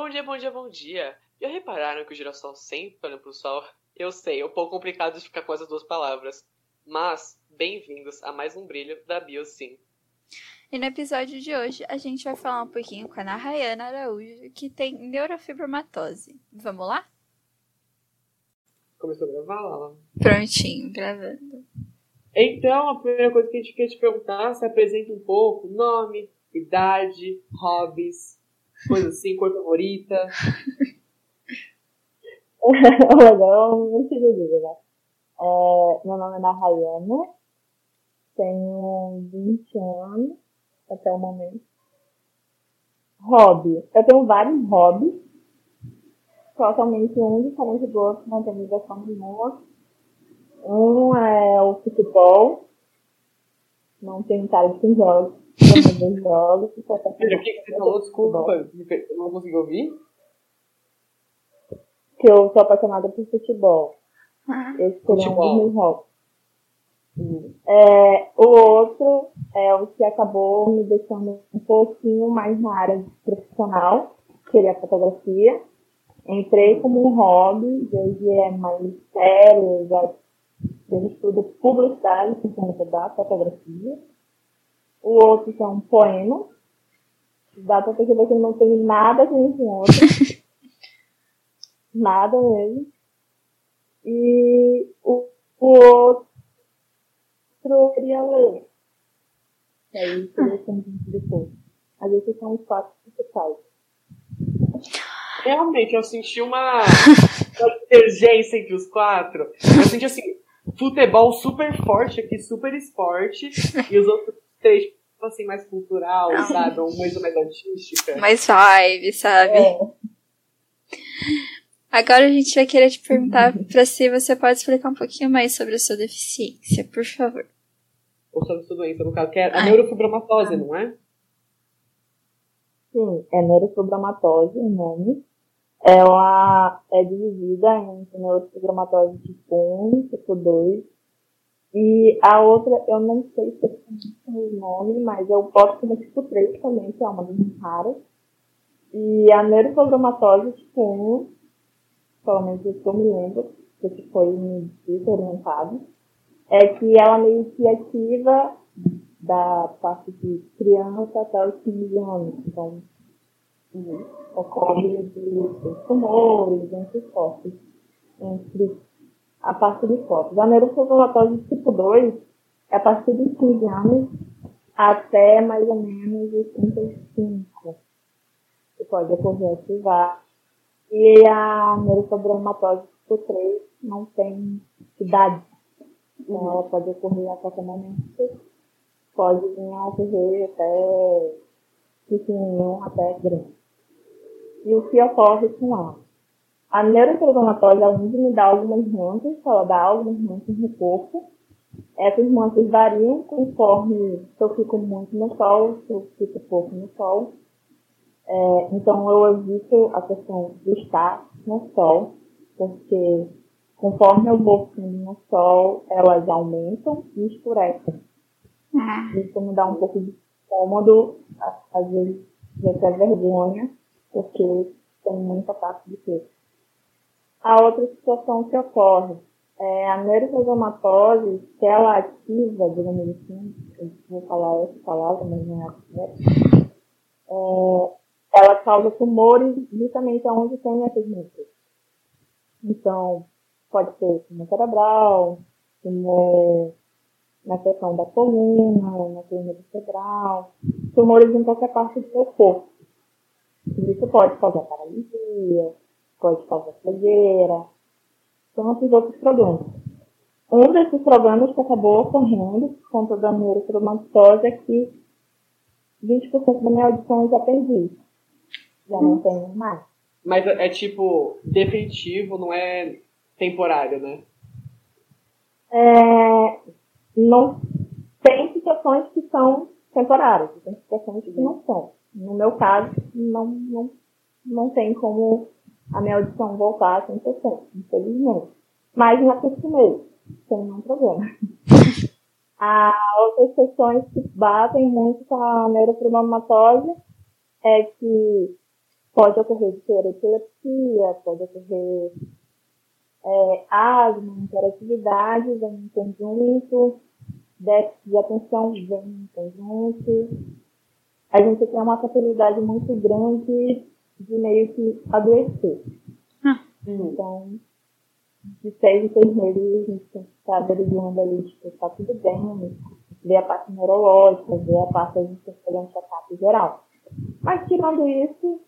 Bom dia, bom dia, bom dia. Já repararam que o girassol sempre olha pro sol? Eu sei, é um pouco complicado de ficar com essas duas palavras. Mas, bem-vindos a mais um brilho da BioSim. E no episódio de hoje, a gente vai falar um pouquinho com a Ana Rayana Araújo, que tem neurofibromatose. Vamos lá? Começou a gravar, Lala? Prontinho, gravando. Então, a primeira coisa que a gente quer te perguntar, se apresenta um pouco, nome, idade, hobbies, coisa assim, cor favorita. Legal, muito divertido, né? É, meu nome é Ana Rayana, tenho 20 anos até o momento. Hobby. Eu tenho vários hobbies. Totalmente um diferente do outro, não tem ligação nenhuma. Um é o futebol. Não tem cara de joga. Eu jogo. O que que você falou? Desculpa, eu não consegui ouvir. Que eu sou apaixonada por futebol. Esse seria um dos meus hobbies. É, o outro é o que acabou me deixando um pouquinho mais na área profissional, que seria a fotografia. Entrei como um hobby, hoje é mais sério, já eu estudo publicidade por conta da fotografia. O outro que é um poema. Dá pra perceber que não tem nada a ver com o outro. nada mesmo. E o, o outro eu queria ler. E aí como depois. Mas esses são os quatro principais. Realmente, eu senti uma, uma divergência entre os quatro. Eu senti assim, futebol super forte aqui, super esporte, e os outros três, tipo assim, mais cultural, sabe? Uma coisa mais artística. Mais vibe, sabe? É, Agora a gente vai querer te perguntar pra se você pode explicar um pouquinho mais sobre a sua deficiência, por favor. Ou sobre sua doença, no caso, que é a Ai. neurofibromatose, não é? sim, é neurofibromatose o nome. Ela é dividida entre neurofibromatose tipo 1, tipo 2. E a outra, eu não sei se é o nome, mas eu posso como tipo 3 também, que é uma das raras. E a neurofibromatose tipo 1, pelo menos eu me lembro, porque foi me dito, orientado, é que ela meio que ativa da parte de criança até os 15 anos. Então, uhum, ocorre de tumores, entre focos, entre a parte de focos. A neurofibromatose tipo 2 é a partir de 15 anos até mais ou menos os 35. Que pode ocorrer ativar. E a neurofibromatose tipo 3 não tem idade. Então ela pode ocorrer a qualquer momento. Pode vir a ocorrer até pequenininho, até grande. E o que ocorre com ela? A além de me dar algumas manchas, ela dá algumas manchas no corpo. Essas manchas variam conforme se eu fico muito no sol, se eu fico pouco no sol. É, então eu evito a questão de estar no sol, porque conforme eu vou ficando no sol, elas aumentam e escurecem. Isso me dá um pouco de cômodo, a- às vezes até vergonha, porque tem muita parte de peixe. A outra situação que ocorre é a neurofibromatose, se ela ativa, digamos assim, eu vou falar essa palavra, mas não é a é, ela causa tumores justamente onde tem essas manchas. Então, pode ser tumor cerebral, tumor na seção da coluna, na coluna vertebral, tumores em qualquer parte do seu corpo. Isso pode causar paralisia, pode causar cegueira, tantos outros problemas. Um desses problemas que acabou ocorrendo por conta da neurofibromatose é que 20% da minha audição eu já perdi. Já não tenho mais. Mas é é, tipo definitivo, não é temporário, né? É, não tem situações que são temporárias, tem situações que não são. No meu caso, não, não, não tem como a minha audição voltar a 100%, infelizmente. Mas me acostumei, sem nenhum problema. Há outras questões que batem muito com a neurofibromatose é que pode ocorrer epilepsia, pode ocorrer é, asma, hiperatividade, vem em conjunto, déficit de atenção vem em conjunto. A gente tem uma facilidade muito grande de meio que adoecer. Ah. Então, de seis em seis meses, a gente tem que estar averiguando ali, tipo, tá tudo bem, ver a parte neurológica, ver a parte, a gente tem que fazer um geral. Mas, tirando isso,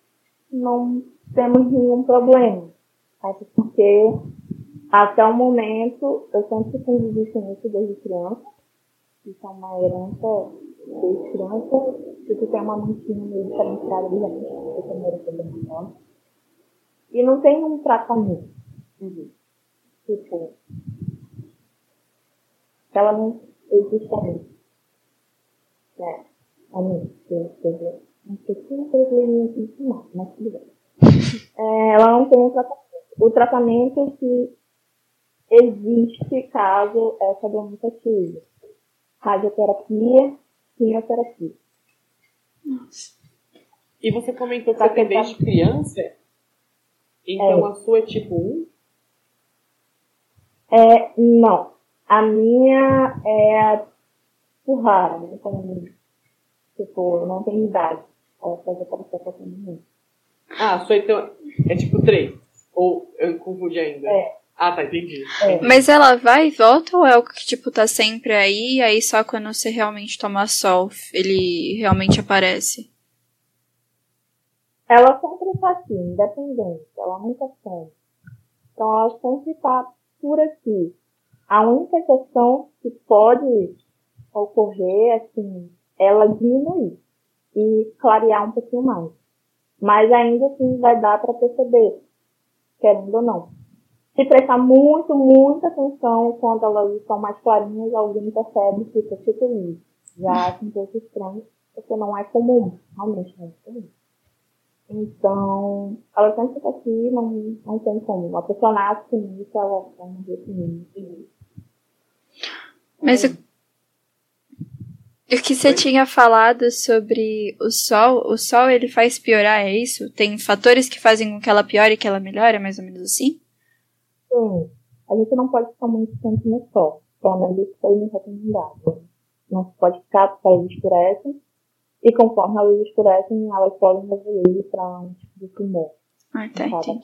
não temos nenhum problema. Até porque, até o momento, eu sempre com isso desde criança. Isso é uma herança desde criança. Se tu tem uma manchinha meio diferenciada, ele já tem que ter problema E não tem um tratamento. Uhum. Tipo, ela não existe ainda. É, a mim, eu, eu, não sei se eu deveria ensinar, mas tudo bem. É, ela não tem um tratamento. O tratamento que existe caso essa doença atinja. Radioterapia, quimioterapia. Nossa. E você comentou que você tem desde criança? Então É. a sua é tipo 1? É, não. A minha é por rara, né? Como, tipo, não tem idade. Ela faz aparecer qualquer momento. Ah, a sua então é tipo 3? Ou eu confundi ainda? É. Ah, tá, entendi. É. Mas ela vai e volta ou é algo que, tipo, tá sempre aí, e aí só quando você realmente toma sol, ele realmente aparece? Ela sempre tá aqui, independente. Ela nunca some. Então ela sempre tá por aqui. A única questão que pode ocorrer, assim, é ela diminuir e clarear um pouquinho mais. Mas ainda assim vai dar para perceber, querendo ou não. Se prestar muito, muita atenção quando elas estão mais clarinhas, alguém percebe que fica tipo isso. Já acho um pouco estranho, porque não é comum, realmente não é comum. Então, ela sempre fica aqui, não, não tem como. A pessoa nasce com isso, ela vai morrer com isso. Mas o, o que você tinha falado sobre o sol, o sol ele faz piorar, é isso? Tem fatores que fazem com que ela piore e que ela melhore, mais ou menos assim? Sim, a gente não pode ficar muito tempo no sol. Pelo menos isso foi me recomendado. Não se pode ficar porque elas escurecem. E conforme elas escurecem, elas podem evoluir para um tipo de tumor. Ah, tá, entendi.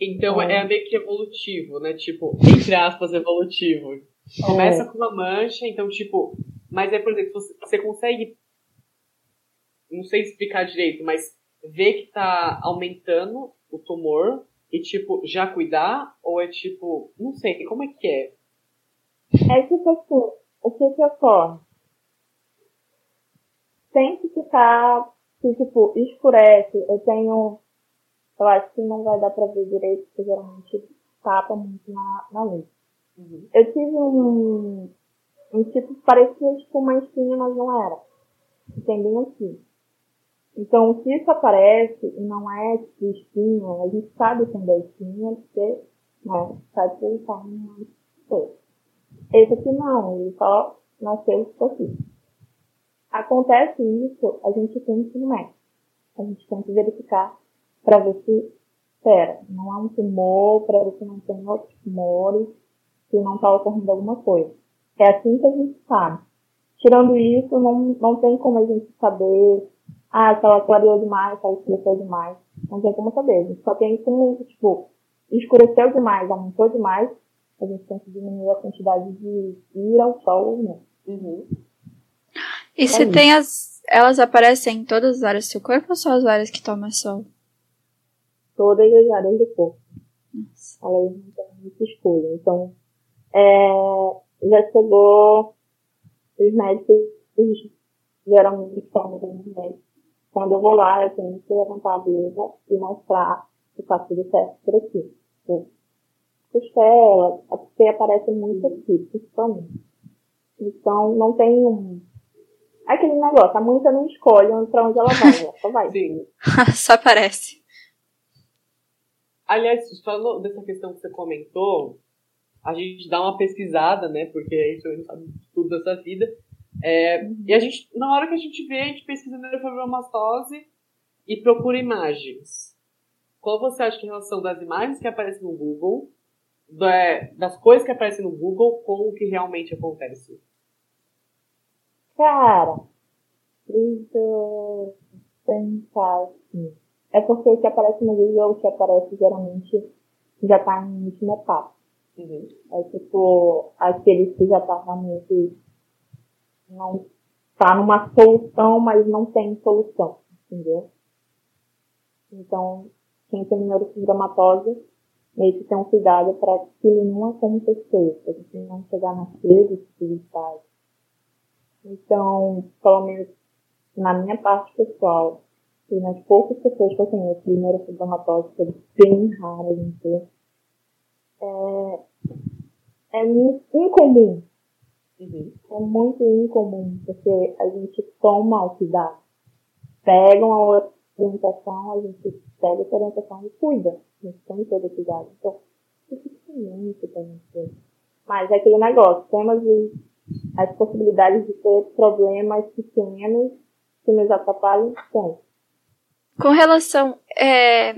Então É. é meio que evolutivo, né? Tipo, entre aspas, evolutivo. Começa com uma mancha, então, tipo. Mas é, por exemplo, você, você consegue. Não sei explicar direito, mas ver que tá aumentando o tumor e, tipo, já cuidar? Ou é tipo. Não sei, como é que é? É tipo assim, o que que ocorre? Tem que ficar, se, tipo, escurece. Eu tenho, eu acho que não vai dar pra ver direito, porque geralmente tapa muito na, na luz. Uhum. Eu tive um, um tipo, parecia tipo uma espinha, mas não era. Tem bem aqui. Então, se isso aparece e não é tipo espinha, a gente sabe quando é espinha, porque, né, sabe que ele tá numa coisa. Esse aqui não, ele só nasceu isso aqui. Acontece isso, a gente tem que médico. A gente tem que verificar para ver se, pera, não há um tumor, para ver se não tem outros tumores, se não está ocorrendo alguma coisa. É assim que a gente sabe. Tirando isso, não, não tem como a gente saber, ah, se ela clareou demais, se ela escureceu demais. Não tem como saber. A gente só tem como, tipo, escureceu demais, aumentou demais, a gente tem que diminuir a quantidade de ir ao sol ou não. Uhum. E se isso. tem as. Elas aparecem em todas as áreas do seu corpo ou só as áreas que tomam sol? Todas as áreas do corpo. Nossa. Elas não têm muita escolha. Então, é, já chegou, os médicos eles geralmente falam para os médicos. Quando eu vou lá, eu tenho que levantar a blusa e mostrar que tá tudo certo por aqui. Tipo, Costela, porque aparece muito aqui, principalmente. Então, não tem um. Aquele negócio, a muita não escolhe pra onde ela vai, ela só vai. Sim. só aparece. Aliás, falando dessa questão que você comentou, a gente dá uma pesquisada, né? Porque a gente não sabe tudo dessa vida. É, E a gente, na hora que a gente vê, a gente pesquisa neurofibromastose e procura imagens. Qual você acha que é a relação das imagens que aparecem no Google, das coisas que aparecem no Google, com o que realmente acontece? Cara, deixa pensar assim. É porque o que aparece no Google, o que aparece geralmente já tá em última etapa. Uhum. É tipo, aqueles que já tá realmente não tá numa solução, mas não tem solução, entendeu? Então, quem tem neurofibromatose meio que tem um cuidado para que ele não aconteça, para que não chegar naquele estágio. Então, pelo menos na minha parte pessoal, e nas poucas pessoas que eu conheço de neurofibromatose, que é bem raro a gente ter, é, é incomum. Uhum. É muito incomum, porque a gente toma o cuidado. Pega uma orientação, a gente pega essa orientação e cuida. A gente tem todo o cuidado. Então, isso é muito também. Mas é aquele negócio, temos as possibilidades de ter problemas pequenos que nos atrapalham, tem. Com relação. É,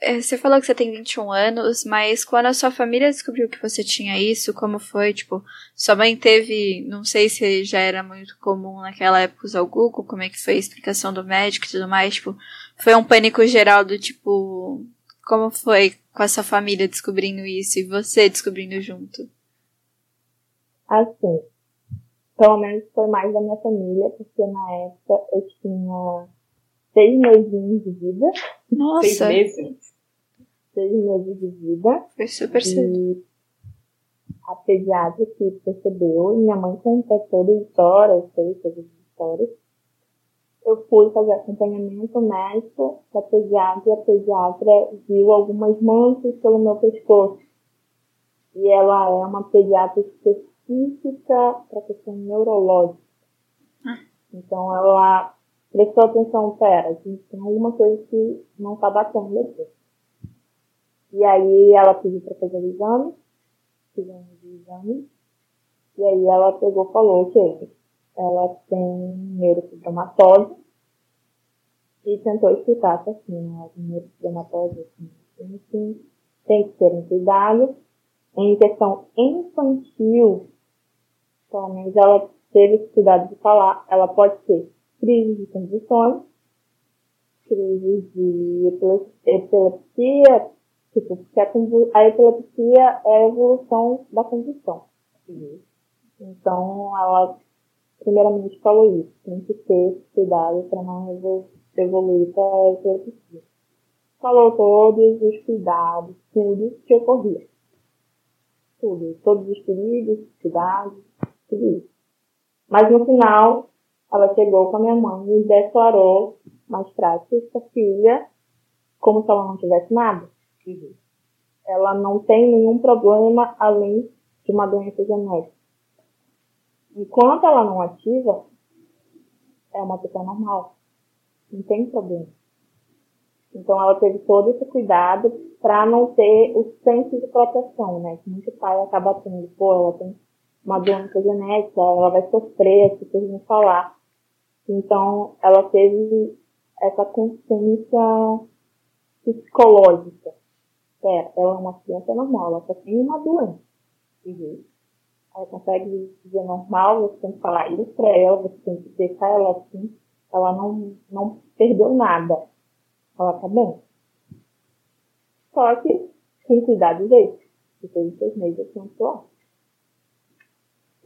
você falou que você tem 21 anos, mas quando a sua família descobriu que você tinha isso, como foi? Tipo, sua mãe teve. Não sei se já era muito comum naquela época usar o Google, como é que foi a explicação do médico e tudo mais. Tipo, foi um pânico geral do tipo. Como foi com a sua família descobrindo isso e você descobrindo junto? Assim, pelo menos foi mais da minha família, porque na época eu tinha seis meses de vida. Nossa! Seis meses? Seis meses de vida. Foi super cedo. A pediatra que percebeu, e minha mãe contou toda a história, eu sei todas as histórias. Eu fui fazer acompanhamento médico da pediatra e a pediatra viu algumas manchas pelo meu pescoço. E ela é uma pediatra específica para questão neurológica. Ah. Então ela prestou atenção, pera, a gente tem alguma coisa que não está batendo aqui. E aí ela pediu para fazer o exame, fizemos o exame, e aí ela pegou e falou que ela tem neurofibromatose, e tentou explicar que assim, a neurofibromatose assim, assim, tem que ter um cuidado. Em questão infantil, pelo menos ela teve cuidado de falar, ela pode ter crise de convulsões, crise de epilepsia, tipo, porque a, a epilepsia é a evolução da. Uhum. Então, ela primeiramente falou isso, tem que ter cuidado para não evoluir para a epilepsia. Falou todos os cuidados, tudo que ocorria. Tudo, todos os perigos, cuidados, tudo isso. Mas no final, ela chegou com a minha mãe e declarou mais prática filha como se ela não tivesse nada. Ela não tem nenhum problema além de uma doença genética. Enquanto ela não ativa, é uma pessoa normal. Não tem problema. Então ela teve todo esse cuidado para não ter o senso de proteção, né? Que muito pai acaba tendo, pô, ela tem uma doença genética, ela vai sofrer se vocês não falar. Então, ela teve essa consciência psicológica. É, ela é uma criança normal, ela só tem uma doença. Uhum. Ela consegue dizer normal, você tem que falar isso pra ela, você tem que deixar ela assim. Ela não, não perdeu nada. Ela tá bem. Só que tem cuidado dele. Depois de seis meses, eu tenho que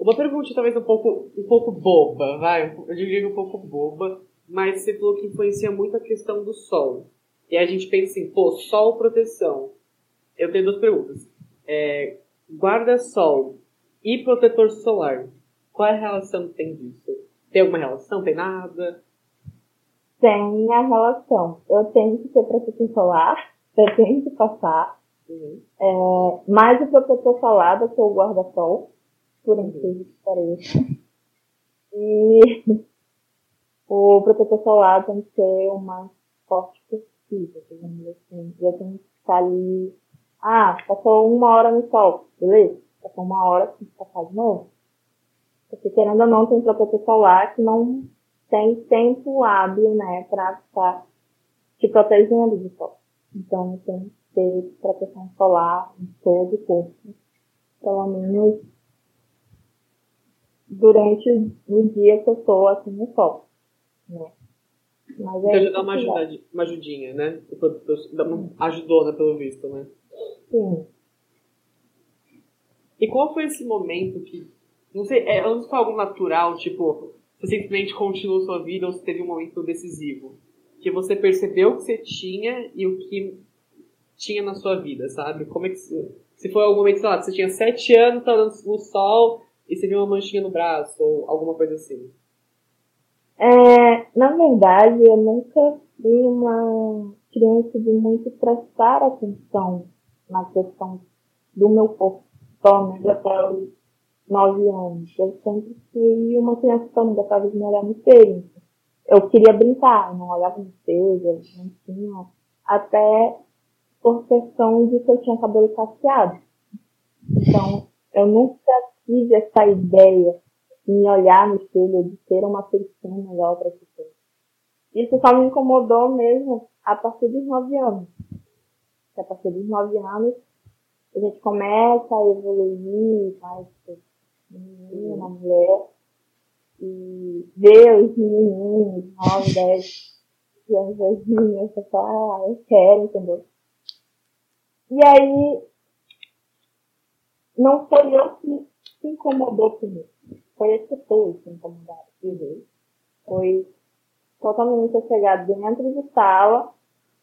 uma pergunta talvez um pouco, um pouco boba, vai, eu diria um pouco boba, mas você falou que influencia muito a questão do sol. E a gente pensa assim, pô, sol proteção. Eu tenho duas perguntas. É, guarda-sol e protetor solar. Qual é a relação que tem disso? Tem alguma relação? Tem nada? Tem a relação. Eu tenho que ter protetor solar, eu tenho que passar. Uhum. É, mais o protetor solar do que o guarda-sol por incrível que pareça. E o protetor solar tem que ser o mais forte possível, digamos assim. Eu tenho que ficar ali. Ah, passou uma hora no sol, beleza? Passou uma hora, tem que passar de novo. Porque querendo ou não, tem protetor solar que não tem tempo hábil, né, pra ficar te protegendo do sol. Então, tem que ter proteção solar em todo o corpo. Pelo menos durante o dia que eu estou assim no sol. Né? Mas é então, uma, ajuda, uma ajudinha, né? Ajudou, né, pelo visto, né? Sim. E qual foi esse momento que. Não sei, é, antes foi algo natural, tipo, você simplesmente continuou sua vida ou você teve um momento decisivo? Que você percebeu o que você tinha e o que tinha na sua vida, sabe? Como é que. Se foi algum momento, sei lá, você tinha sete anos, tá no sol e você viu uma manchinha no braço ou alguma coisa assim. É, na verdade, eu nunca fui uma criança de muito prestar atenção na questão do meu corpo, pelo menos até os nove anos. Eu sempre fui uma criança que gostava de me olhar no espelho. Eu queria brincar, não olhava no espelho, não tinha. Até por questão de que eu tinha cabelo cacheado. Então, eu nunca tive essa ideia de me olhar no espelho, de ter uma feição melhor para pessoa. Isso só me incomodou mesmo a partir dos nove anos. A partir dos nove anos, a gente começa a evoluir mais menina, mulher, e ver os meninos, nove, dez anos, as meninas, você fala, ah, eu quero, entendeu? E aí, não foi eu que se incomodou comigo. Foi as pessoas que incomodaram. Uhum. Foi totalmente eu chegar dentro de sala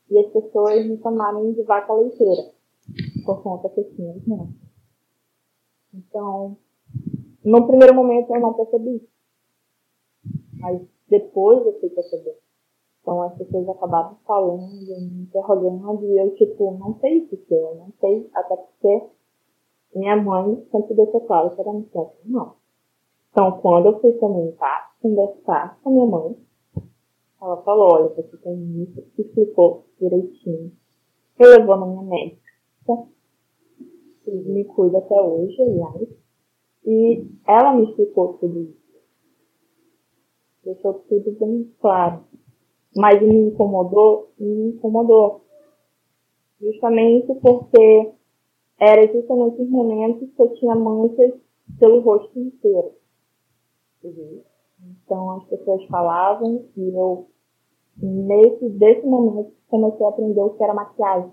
e as pessoas me chamarem de vaca leiteira. Por conta que eu tinha né? Então, no primeiro momento eu não percebi. Mas depois eu fui perceber. Então as pessoas acabavam falando, me interrogando, e eu, tipo, não sei o que eu não sei, até porque minha mãe sempre deixou claro que era um certo não. Então, quando eu fui comentar, conversar com minha mãe, ela falou, olha, você tem isso, explicou direitinho. Eu levou na minha médica, que me cuida até hoje, aliás, e ela me explicou tudo isso. Deixou tudo bem claro. Mas me incomodou, me incomodou. Justamente porque era justamente os momentos que eu tinha manchas pelo rosto inteiro. Uhum. Então as pessoas falavam e eu, nesse, desse momento, comecei a aprender o que era maquiagem.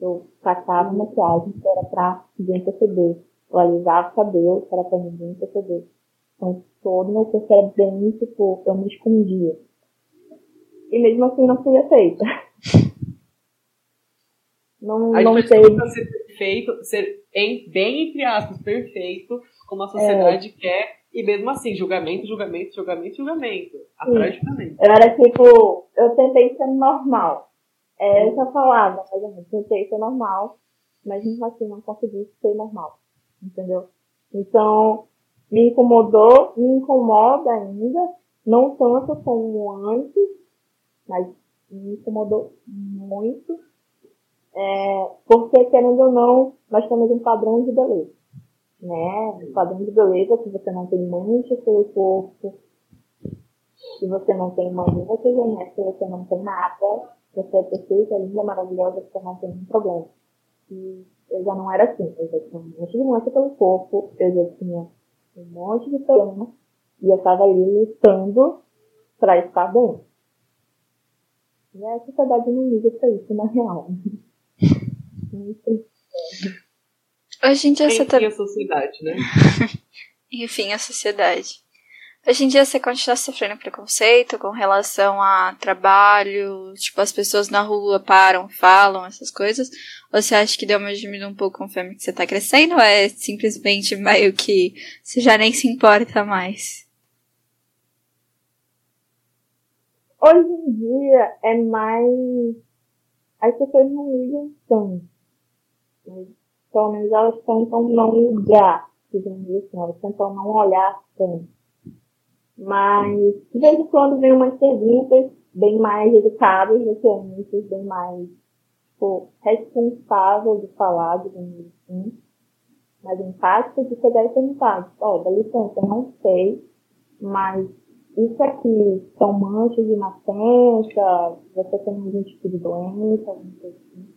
Eu passava uhum. maquiagem que era pra ninguém perceber. Eu alisava o cabelo que era pra ninguém perceber. Então todo meu corpo era bem, tipo, eu me escondia. E mesmo assim não fui aceita. Não, a não sei. ser perfeito, ser em, bem entre aspas, perfeito, como a sociedade é. quer, e mesmo assim, julgamento, julgamento, julgamento, julgamento. Atrás de julgamento. Eu era tipo, eu tentei ser normal. É essa palavra, mas eu tentei ser normal, mas mesmo assim não consegui ser normal. Entendeu? Então, me incomodou, me incomoda ainda, não tanto como antes, mas me incomodou muito é, porque, querendo ou não, nós temos um padrão de beleza. Né? Padrão de beleza que você não tem mancha pelo corpo, que você não tem mancha vergonha, que você não tem nada, você é perfeita, linda, maravilhosa, você não tem nenhum problema. E eu já não era assim, eu já tinha um monte de mancha pelo corpo, eu já tinha um monte de problema, e eu estava ali lutando para estar bem. E a sociedade não liga pra isso, na real. Hoje em dia Enfim, você tá... a sociedade, né? Enfim, a sociedade. Hoje em dia você continua sofrendo preconceito com relação a trabalho, tipo, as pessoas na rua param, falam, essas coisas? Ou você acha que deu uma diminuída um pouco conforme que você tá crescendo? Ou é simplesmente meio que você já nem se importa mais? Hoje em dia é mais. As pessoas não ligam tanto pelo menos elas tentam não ligar, digamos assim, elas tentam não olhar tanto. Mas, de vez em quando, vem umas perguntas bem mais educadas do que antes, bem mais tipo, responsável de falar, digamos assim, mais empática de chegar e perguntar, ó, oh, dá licença, eu não sei, mas isso aqui são manchas de nascença, você tem algum tipo de doença, alguma coisa assim.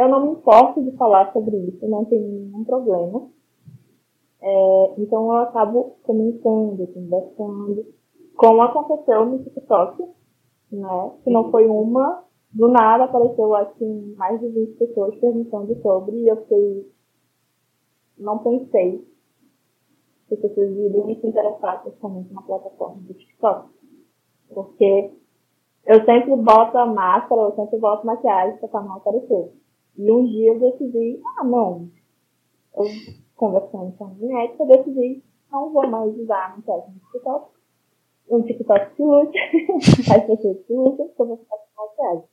Eu não me importo de falar sobre isso, não tem nenhum problema. É, então eu acabo comentando, conversando. Como aconteceu no TikTok, né? Que não foi uma, do nada apareceu assim mais de 20 pessoas perguntando sobre e eu fiquei. Não pensei que as pessoas iriam se interessar principalmente na plataforma do TikTok. Porque eu sempre boto a máscara, eu sempre boto maquiagem para não aparecer. E um dia eu decidi, ah não, eu conversando com a minha médica, eu decidi, não vou mais usar a maquiagem no TikTok. Um TikTok se lute, as pessoas se lutem, porque eu vou ficar com maquiagem.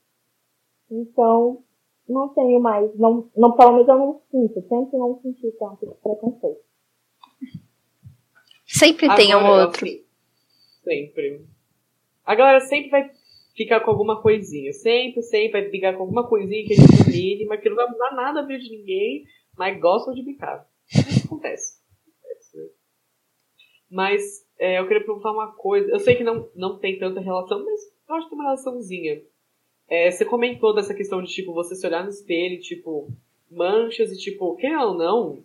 Então, não tenho mais, não, não, pelo menos eu não sinto, sempre não senti tanto preconceito. Sempre Agora, tem um outro. Sempre. A galera sempre vai ficar com alguma coisinha. Sempre, sempre vai brigar com alguma coisinha que a gente mínima, que não vai mudar nada a vida de ninguém, mas gostam de bicar. Isso acontece. acontece. Mas é, eu queria perguntar uma coisa. Eu sei que não, não tem tanta relação, mas eu acho que tem uma relaçãozinha. É, você comentou dessa questão de, tipo, você se olhar no espelho, tipo, manchas e, tipo, quem ou não,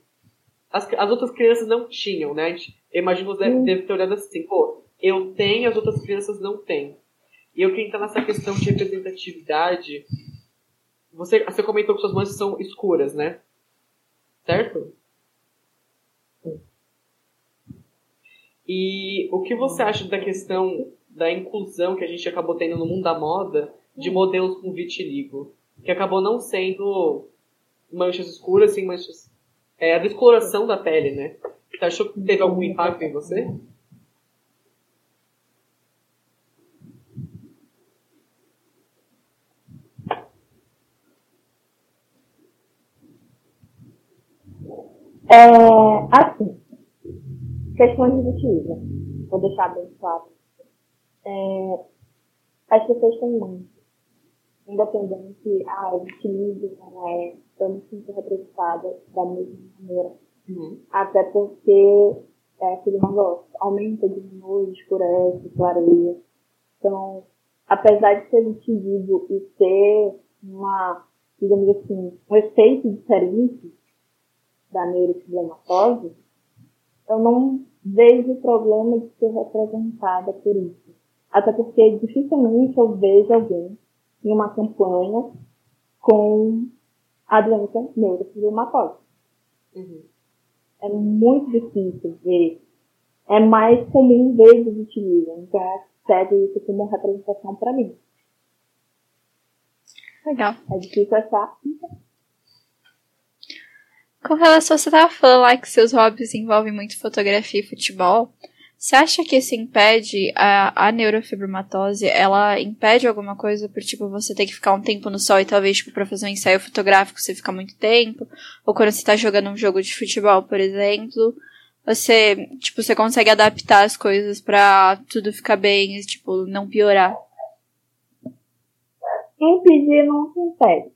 as, as outras crianças não tinham, né? Eu imagino que você deve, deve ter olhado assim, pô, eu tenho, as outras crianças não têm. E eu queria entrar nessa questão de representatividade. Você, você comentou que suas manchas são escuras, né? Certo? E o que você acha da questão da inclusão que a gente acabou tendo no mundo da moda de modelos com vitiligo? Que acabou não sendo manchas escuras, sim manchas. É a descoloração da pele, né? Você achou que teve algum impacto em você? É, assim, questões de vitiligo. Vou deixar bem claro. É, as pessoas têm muito. Independente, ah, o vitiligo não é, eu me sinto representada da mesma maneira. Uhum. Até porque é aquele negócio, aumenta, diminui, escurece, clareia. Então, apesar de ser vitiligo e ter uma, digamos assim, um efeito diferente da neurofibromatose, eu não vejo problema de ser representada por isso. Até porque dificilmente eu vejo alguém em uma campanha com a doença neurofibromatose. Uhum. É muito difícil ver. É mais comum ver os utilizam. Então, segue isso como representação para mim. Legal. É difícil achar. Com relação, você estava falando lá que seus hobbies envolvem muito fotografia e futebol. Você acha que isso impede a, a neurofibromatose? Ela impede alguma coisa por, tipo, você ter que ficar um tempo no sol e talvez, tipo, pra fazer um ensaio fotográfico você ficar muito tempo? Ou quando você tá jogando um jogo de futebol, por exemplo? Você, tipo, você consegue adaptar as coisas pra tudo ficar bem e, tipo, não piorar? Impedir não se impede.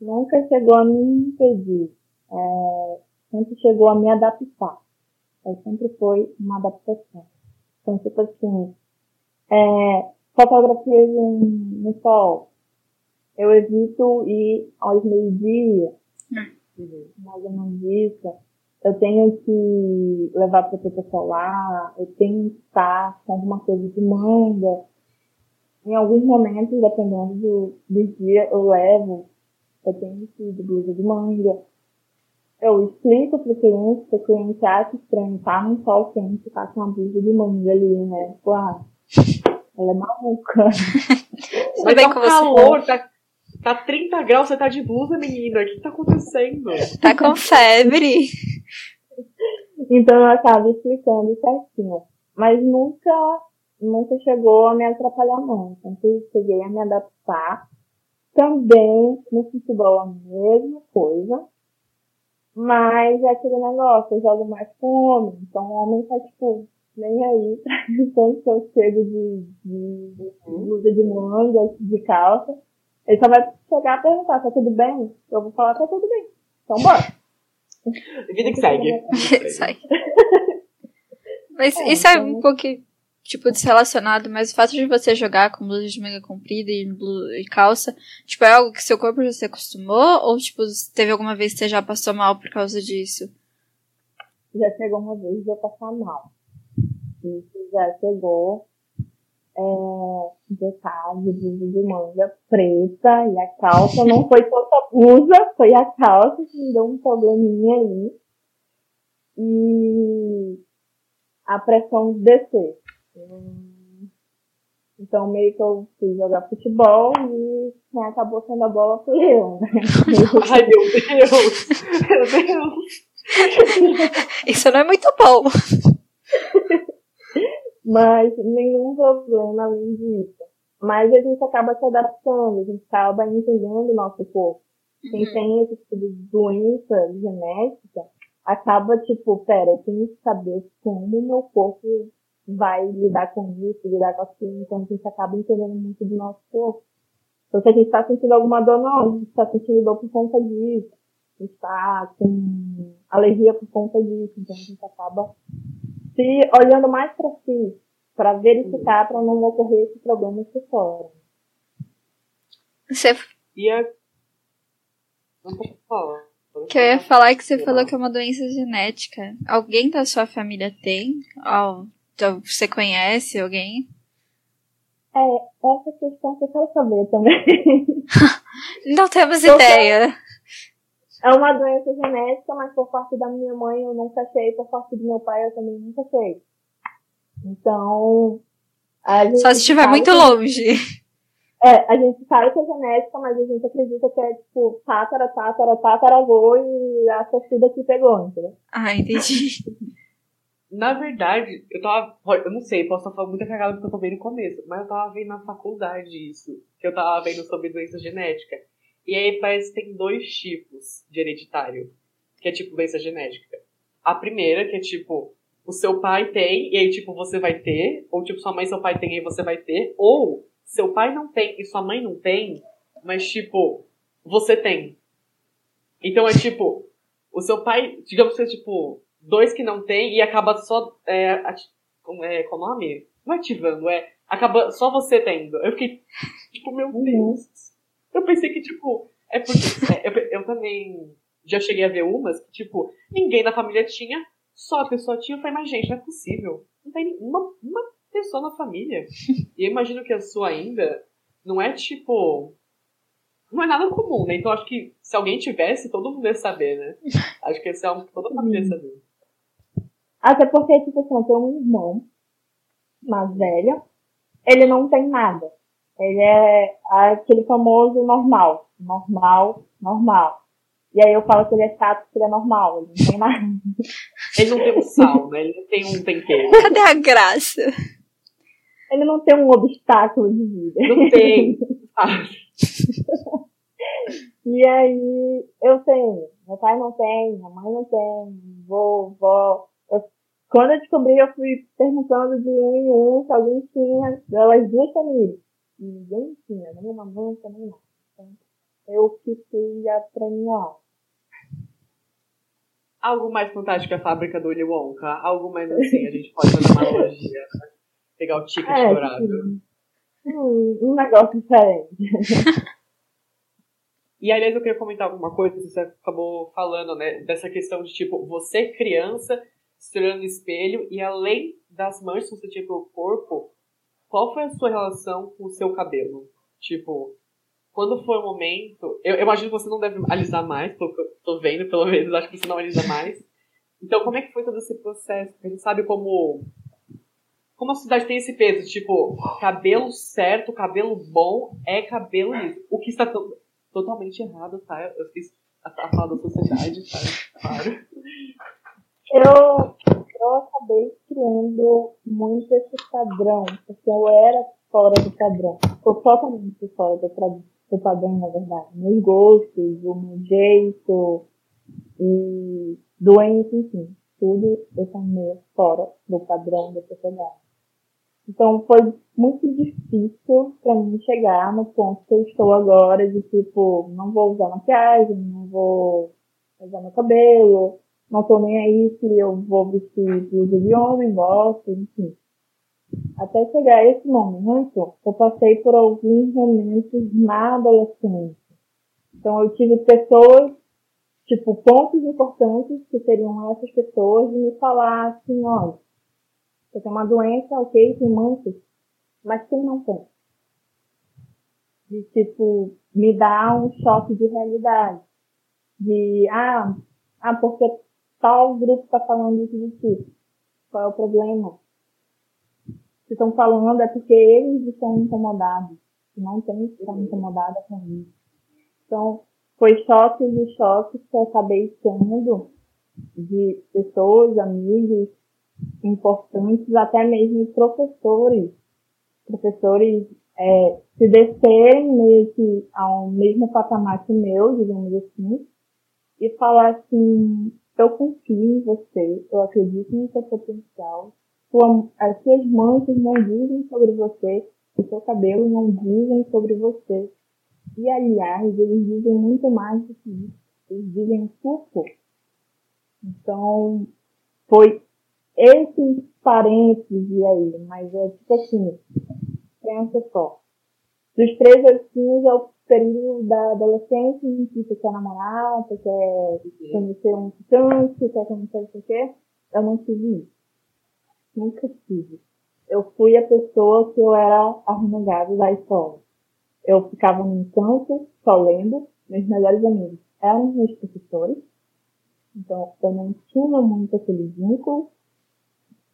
Nunca chegou a me impedir é, sempre chegou a me adaptar. É, sempre foi uma adaptação. Então, tipo assim, é, fotografias no sol. Eu evito ir aos meio-dia, uhum. mais ou menos isso. Eu tenho que levar protetor solar, eu tenho que estar com alguma coisa de manga. Em alguns momentos, dependendo do, do dia, eu levo, eu tenho que ir de blusa de manga eu explico pro cliente, que o cliente acha estranho, tá no sol quente, tá com uma blusa de manga ali, né? Tipo, ah, ela é maluca. Mas tá um calor, tá, tá 30 graus, você tá de blusa, menina. O que tá acontecendo? Tá com febre. então eu acabo explicando certinho. Mas nunca, nunca chegou a me atrapalhar não. Sempre cheguei a me adaptar. Também no futebol a mesma coisa mas é aquele negócio, eu jogo mais com homem. Então o homem tá, tipo, nem aí. Tanto que eu chego de, de, de blusa de manga, de calça. Ele só vai chegar e perguntar, tá tudo bem? Eu vou falar, tá tudo bem. Então bora. Vida que segue. segue. Mas é, isso é então... um pouquinho. Tipo, desrelacionado, mas o fato de você jogar com blusa de manga comprida e, e calça, tipo, é algo que seu corpo já se acostumou? Ou, tipo, teve alguma vez que você já passou mal por causa disso? Já chegou uma vez de eu passar mal. Isso já chegou é, de tarde, blusa de manga preta e a calça não foi toda blusa, foi a calça que me deu um probleminha ali. E a pressão descer. Então meio que eu fui jogar futebol e quem acabou sendo a bola foi eu, né? Ai meu Deus! Meu Deus! Isso não é muito bom. Mas nenhum problema além disso. Mas a gente acaba se adaptando, a gente acaba entendendo o nosso corpo. Quem uhum. tem esse tipo de doença genética acaba tipo, pera, eu tenho que saber como o meu corpo vai lidar com isso, lidar com aquilo. Então a gente acaba entendendo muito do nosso corpo. Então se a gente está sentindo alguma dor, não, a gente está sentindo dor por conta disso. A gente está com alergia por conta disso. Então a gente acaba se olhando mais para si, para verificar, para não ocorrer esse problema aqui fora. Você... E a... Não posso falar. Que eu ia falar é que você falou que é uma doença genética. Alguém da sua família tem? Então, você conhece alguém? É, essa questão que eu quero saber também. Não temos eu ideia. É uma doença genética, mas por parte da minha mãe eu nunca achei, por parte do meu pai eu também nunca achei. Então. Só se estiver muito que... longe. É, a gente sabe que é genética, mas a gente acredita que é tipo tátara, tátara, tataravô e a torcida que pegou, entendeu? Ah, entendi. Na verdade, eu tava. Eu não sei, posso estar falando muita cagada porque eu tô vendo no começo, mas eu tava vendo na faculdade isso. Que eu tava vendo sobre doença genética. E aí parece que tem dois tipos de hereditário. Que é tipo doença genética. A primeira, que é tipo, o seu pai tem, e aí tipo, você vai ter. Ou tipo, sua mãe e seu pai tem, e aí você vai ter. Ou seu pai não tem e sua mãe não tem, mas tipo, você tem. Então é tipo, o seu pai, digamos que é tipo, dois que não tem e acaba só. É, ati, é, qual o nome? Não ativando, é. Acaba só você tendo. Eu fiquei, tipo, meu uhum. Deus. Eu pensei que, tipo, é porque. É, eu, eu, também já cheguei a ver umas que, tipo, ninguém na família tinha, só a pessoa tinha. Eu falei, mas gente, não é possível. Não tem uma, uma pessoa na família. E eu imagino que a sua ainda não é tipo não é nada comum, né? Então acho que se alguém tivesse, todo mundo ia saber, né? Acho que esse é algo que toda família ia saber. Até porque, tipo assim, eu tenho um irmão mais velho, ele não tem nada. Ele é aquele famoso normal. Normal, normal. E aí eu falo que ele é chato porque ele é normal, ele não tem nada. Ele não tem um sal, né? Ele não tem um tempero. Cadê a graça? Ele não tem um obstáculo de vida. Não tem. e aí eu tenho. Meu pai não tem, minha mãe não tem, vovó, quando eu descobri, eu fui perguntando de um em um se alguém tinha delas duas famílias. E ninguém tinha, nem uma mãe, também não. Então, eu fiquei apremiado. Algo mais fantástico que a fábrica do Willy Wonka? Algo mais assim, a gente pode fazer uma analogia. Né? Pegar o ticket é, dourado. Hum, um negócio diferente. E aliás, eu queria comentar alguma coisa que você acabou falando, né? Dessa questão de tipo, você criança se olhando no espelho e além das manchas que você tinha pelo corpo, qual foi a sua relação com o seu cabelo? Tipo, quando foi o momento. Eu, eu imagino que você não deve alisar mais, pelo que eu tô vendo, pelo menos, acho que você não alisa mais. Então, como é que foi todo esse processo? Porque a gente sabe como. Como a sociedade tem esse peso, tipo, cabelo certo, cabelo bom é cabelo liso. O que está to totalmente errado, tá? Eu fiz a, a fala da sociedade, tá? Claro eu, eu acabei criando muito esse padrão, porque eu era fora do padrão. Tô totalmente fora do, do padrão, na verdade. Meus gostos, o meu jeito, e doença, enfim. Tudo eu tô meio fora do padrão da sociedade. Então foi muito difícil para mim chegar no ponto que eu estou agora de tipo, não vou usar maquiagem, não vou usar meu cabelo, não tô nem aí se eu vou vestir blusa de homem, gosto, enfim. até chegar esse momento, eu passei por alguns momentos na adolescência. Então eu tive pessoas, tipo, pontos importantes que seriam essas pessoas de me falar assim, olha, você tem uma doença, ok, tem muitas, mas quem não tem? De, tipo, me dar um choque de realidade. De, ah, ah porque tal grupo está falando isso de ti. Qual é o problema? Se estão falando é porque eles estão incomodados. Não tem que estar incomodada com isso. Então, foi choques e choques que eu acabei tendo de pessoas, amigos importantes, até mesmo professores. Professores é, se descerem meio que ao mesmo patamar que o meu, digamos assim, e falar assim, eu confio em você, eu acredito no seu potencial, sua, as suas manchas não dizem sobre você, o seu cabelo não dizem sobre você. E aliás, eles dizem muito mais do que isso. Eles dizem seu corpo. Então, foi esses parênteses aí, mas é tipo assim, pensa só. Dos 13 aos 15 é o período da adolescência em que você quer namorar, você quer conhecer um ficante, quer conhecer o que Eu não tive isso. Nunca tive. Eu fui a pessoa que eu era a renegada da escola. Eu ficava num canto, só lendo, meus melhores amigos eram meus professores. Então, eu não tinha muito aquele vínculo.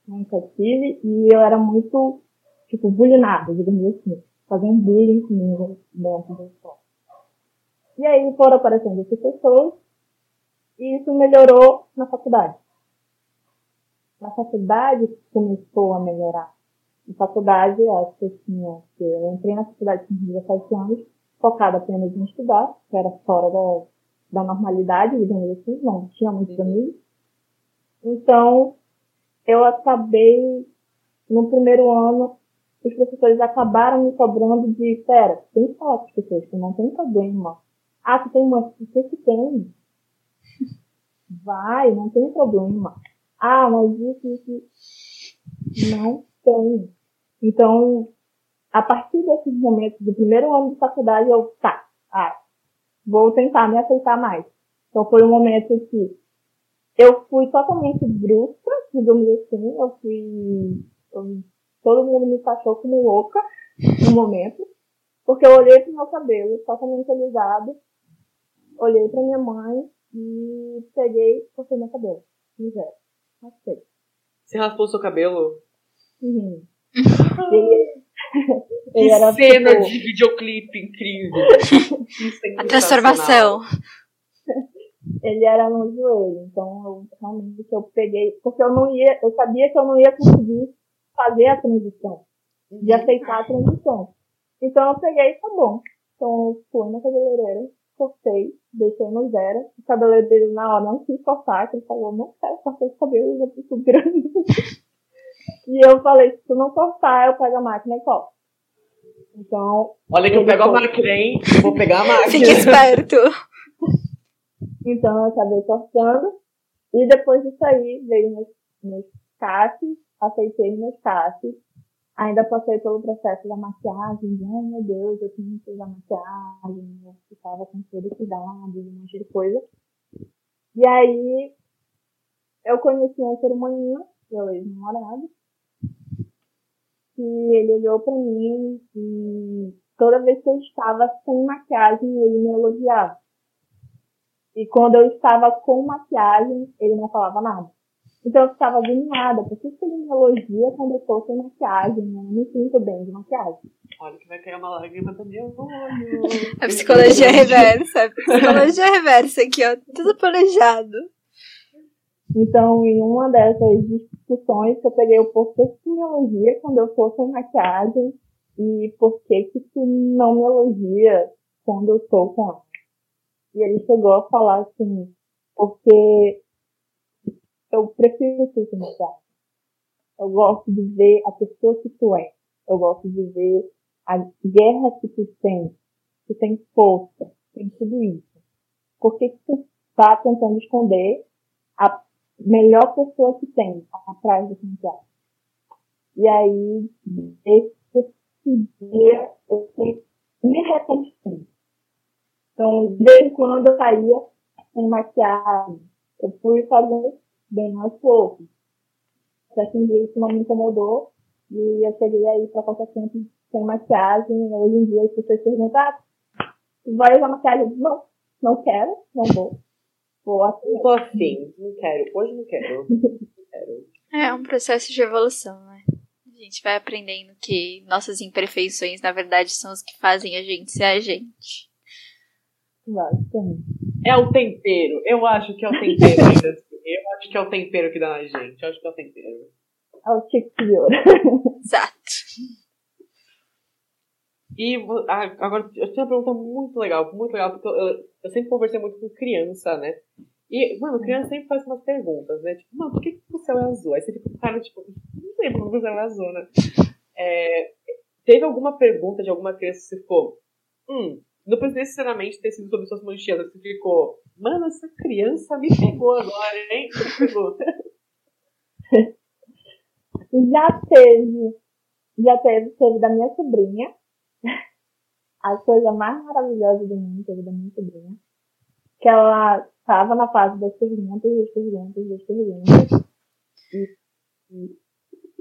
Nunca tive. E eu era muito, tipo, bullyingada, digamos assim. Faziam bullying comigo dentro da escola. E aí foram aparecendo essas pessoas. E isso melhorou na faculdade na faculdade começou a melhorar. Na faculdade, acho que eu tinha, eu entrei na faculdade com 17 anos, focada apenas em estudar, que era fora da, da normalidade, digamos assim, não tinha muitos amigos. Então, eu acabei, no primeiro ano, os professores acabaram me cobrando de, pera, tem que falar com as pessoas, que não tem problema. Ah, tu tem uma, você que tem. Vai, não tem problema. Ah, mas isso, isso não tem. Então, a partir desses momentos do primeiro ano de faculdade, eu, tá, ah, vou tentar me aceitar mais. Então foi um momento que eu fui totalmente brusca, digamos assim, eu fui, eu, todo mundo me taxou como louca no momento, porque eu olhei pro meu cabelo totalmente alisado, olhei pra minha mãe e peguei e cortei meu cabelo, zero. Raspei. Você raspou seu cabelo? Uhum. ele, ele que era, cena tipo... de videoclipe incrível. A transformação. Ele era no joelho, então eu realmente eu peguei, porque eu não ia, eu sabia que eu não ia conseguir fazer a transição, de aceitar a transição. Então eu peguei, tá bom. Então eu fui na cabeleireira, cortei, deixei no zero. O cabeleireiro na hora não quis cortar, que ele falou, não quero cortar esse cabelo, já fico grande. e eu falei, se tu não cortar, eu pego a máquina e corto. Então. Olha que eu pego a máquina, hein? Vou pegar a máquina. Fique esperto. então eu acabei cortando. E depois disso aí, veio meus, meus castes, aceitei meus castes Ainda passei pelo processo da maquiagem, ai meu Deus, eu tinha que usar maquiagem, eu ficava com todo cuidado, um monte de coisa. E aí, eu conheci um ser humano, meu ex-namorado, que ele olhou pra mim e toda vez que eu estava sem maquiagem, ele me elogiava. E quando eu estava com maquiagem, ele não falava nada. Então eu ficava agoniada. Por que ele me elogia quando eu tô sem maquiagem? Eu não me sinto bem de maquiagem. Olha que vai cair uma lágrima do meu olho. A psicologia reversa. A psicologia reversa aqui, ó. Tudo planejado. Então, em uma dessas discussões, eu peguei o porquê que me elogia quando eu tô sem maquiagem e por que que tu não me elogia quando eu tô com ela. E ele chegou a falar assim, porque eu prefiro ser sincero. Eu gosto de ver a pessoa que tu é. Eu gosto de ver a guerra que tu tem. Tu tem força. Tem tudo isso. Por que, que tu tá tentando esconder a melhor pessoa que tem atrás do Santiago? E aí, esse dia, eu me reconstruir. Então, desde quando eu saía sem maquiagem, eu fui fazendo bem aos poucos. Até que um dia isso não me incomodou e eu cheguei aí para qualquer tempo sem maquiagem. Hoje em dia as pessoas perguntam, ah, vai usar maquiagem? Não, não quero, não vou. Vou assim. Tô afim, não quero. Hoje não quero. não quero. É um processo de evolução, né? A gente vai aprendendo que nossas imperfeições, na verdade, são os que fazem a gente ser a gente. Basicamente. É o tempero. Eu acho que é o tempero ainda. Eu acho que é o tempero que dá na gente. Eu acho que é o tempero. É o ouro. Exato. E agora eu tenho uma pergunta muito legal, muito legal, porque eu, eu, eu sempre conversei muito com criança, né? E, mano, criança sempre faz umas perguntas, né? Tipo, mano, por que, que o céu é azul? Aí você fica com cara, tipo, não sei por que o céu é azul, né? É, teve alguma pergunta de alguma criança que você ficou, hum, não precisa necessariamente ter sido sobre suas manchetas, você ficou, mano, essa criança me pegou agora, hein? Me pegou. Já teve, já teve, teve da minha sobrinha. A coisa mais maravilhosa do mundo teve da minha sobrinha. Que ela estava na fase das perguntas, das perguntas, das perguntas. E, e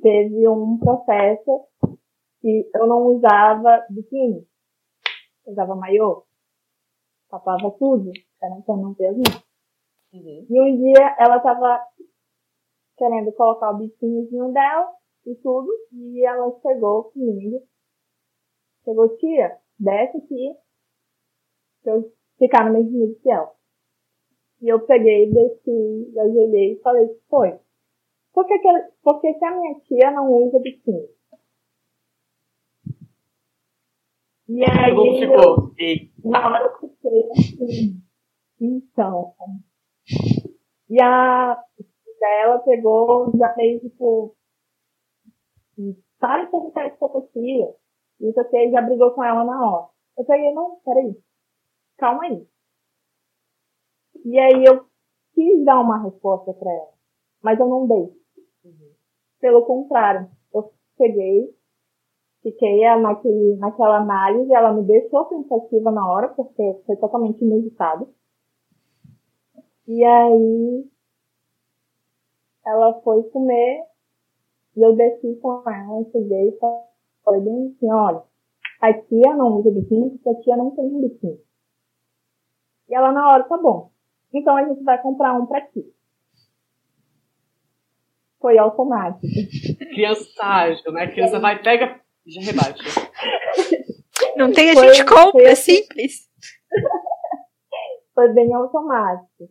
teve um processo que eu não usava biquíni. Eu usava maiô. Tapava tudo, para pra não ter as minhas. Uhum. E um dia ela tava querendo colocar o biquínizinho dela e tudo, e ela chegou comigo. Chegou, tia, desce aqui, pra eu ficar no mesmo nível que ela. E eu peguei, desci, ajoelhei e falei, foi. Por que, que, por que, que a minha tia não usa biquíni? E aí, eu- ficou, eu fiquei assim, então. E a ela pegou, já fez, tipo, para de perguntar isso pra tia. E já brigou com ela na hora. Eu peguei, não, peraí. Calma aí. E aí eu quis dar uma resposta pra ela. Mas eu não dei. Pelo contrário, eu peguei, fiquei naquele, naquela análise, ela me deixou pensativa na hora, porque foi totalmente inusitado. E aí, ela foi comer, e eu desci com ela, cheguei e falei bem assim, olha, a tia não usa biquíni porque a tia não tem um biquíni. E ela na hora, tá bom. Então a gente vai comprar um pra ti. Foi automático. criança ágil, né? Criança vai, pega, já rebate. Não tem, a Foi- gente compra, foi é assim. simples. foi bem automático.